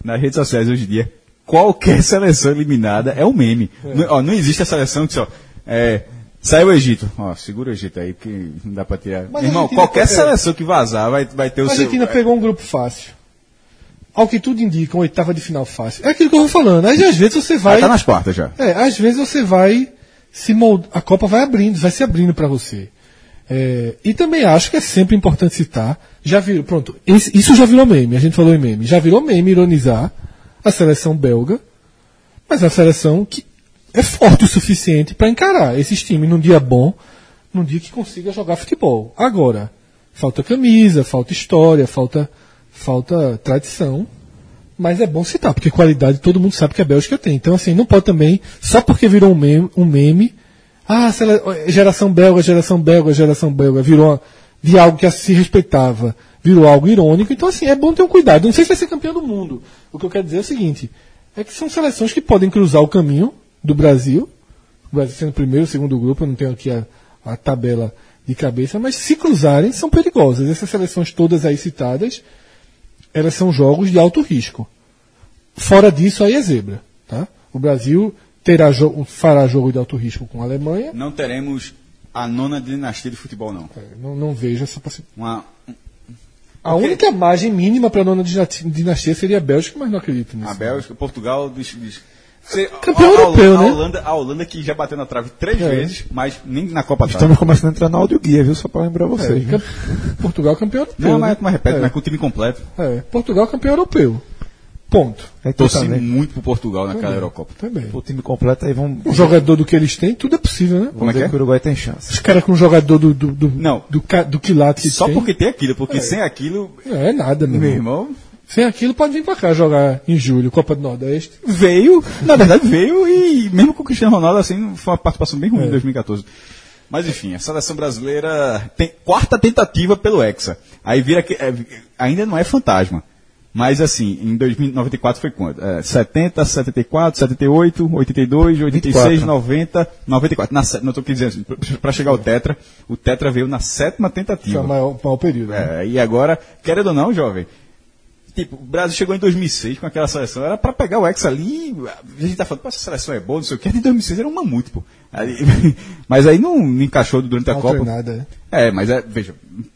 nas redes sociais hoje em dia, qualquer seleção eliminada é um meme. Não, ó, não existe a seleção que só. É, saiu o Egito. Ó, segura o Egito aí, porque não dá pra tirar. Mas a Irmão, qualquer é- seleção que vazar vai, vai ter o A seu. Argentina pegou um grupo fácil. Ao que tudo indica, uma oitava de final fácil. É aquilo que eu vou falando. Aí às vezes você vai. Vai tá nas quartas já. É, às vezes você vai se mold... a Copa vai abrindo, vai se abrindo para você. É, e também acho que é sempre importante citar, já virou, pronto, esse- isso já virou meme, a gente falou em meme, já virou meme ironizar a seleção belga, mas é uma seleção que é forte o suficiente para encarar esses times num dia bom, num dia que consiga jogar futebol. Agora, falta camisa, falta história, falta, falta tradição, mas é bom citar, porque qualidade todo mundo sabe que a Bélgica tem. Então, assim, não pode também, só porque virou um meme, um meme ah, sele- geração belga, geração belga, geração belga, virou uma- de algo que se respeitava, virou algo irônico. Então, assim, é bom ter um cuidado. Não sei se vai ser campeão do mundo. O que eu quero dizer é o seguinte: é que são seleções que podem cruzar o caminho do Brasil, o Brasil sendo o primeiro, o segundo grupo, eu não tenho aqui a, a tabela de cabeça, mas se cruzarem, são perigosas. Essas seleções todas aí citadas, elas são jogos de alto risco. Fora disso, aí é zebra. Tá? O Brasil terá fará jogo de alto risco com a Alemanha. Não teremos a nona dinastia de futebol, não. Não, não vejo essa possibilidade. Uma, A Ok. única margem mínima para a nona dinasti- dinastia seria a Bélgica, mas não acredito nisso. a Bélgica, Portugal. Diz, diz, Você- Campeão a- a- europeu, a né? Holanda, a Holanda que já bateu na trave três É. vezes, mas nem na Copa tá. Estamos começando a entrar na audioguia, viu? Só pra lembrar É, vocês. cam- Portugal campeão europeu. Não, né? mas, mas repete, é. mas com o time completo. É, Portugal campeão europeu. Ponto. É Torci também. muito pro Portugal naquela Eurocopa. Também. O time completo aí vamos. O jogador do que eles têm, tudo é possível, né? Como é que é? que o Uruguai tem chance. Os caras com o jogador do, do, do, Não. do, ca- do quilate que Só tem, porque tem aquilo, porque sem aquilo, é nada, meu, meu irmão. irmão, Sem aquilo, pode vir pra cá jogar em julho, Copa do Nordeste. veio, na verdade veio e mesmo com o Cristiano Ronaldo assim, foi uma participação bem ruim É. em 2014. Mas enfim, a seleção brasileira tem quarta tentativa pelo Hexa. Aí vira que é, ainda não é fantasma. Mas assim, em 2094 foi quanto? É, 70, 74, 78, 82, 86, 24. 90, 94. Na, não estou dizendo assim, para chegar ao Tetra, o Tetra veio na sétima Que é tentativa. o maior, maior período. né? É, e agora, querendo ou não, jovem, tipo, o Brasil chegou em 2006 com aquela seleção, era pra pegar o Hexa ali, a gente tá falando, pô, essa seleção é boa, não sei o que, em 2006 era um mamute, pô. Aí- mas aí não, não encaixou durante a Mal Copa. treinada, É, mas é, veja,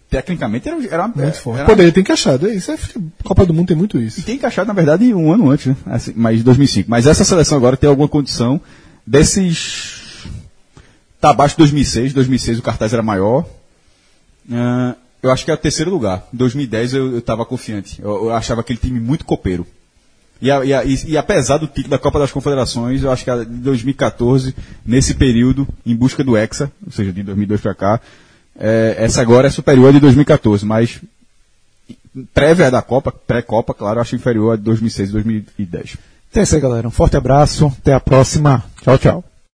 tecnicamente era, era uma... Muito forte. era- Poderia ter encaixado. É isso é. Copa do Mundo tem muito isso. e tem encaixado, na verdade, um ano antes, né? Assim, mas 2005. Mas essa seleção agora tem alguma condição desses... Tá abaixo de 2006, 2006 o cartaz era maior. Ah, eu acho que é o terceiro lugar. Em 2010 eu estava confiante. Eu, eu achava aquele time muito copeiro. E, a- e a- e- apesar do título da Copa das Confederações, eu acho que de 2014, nesse período, em busca do Hexa, ou seja, de 2002 para cá, é, essa agora é superior à de 2014, mas prévia da Copa, pré-Copa, claro, eu acho inferior a de 2006 e 2010. Então é isso aí, galera. Um forte abraço. Até a próxima. Tchau, tchau.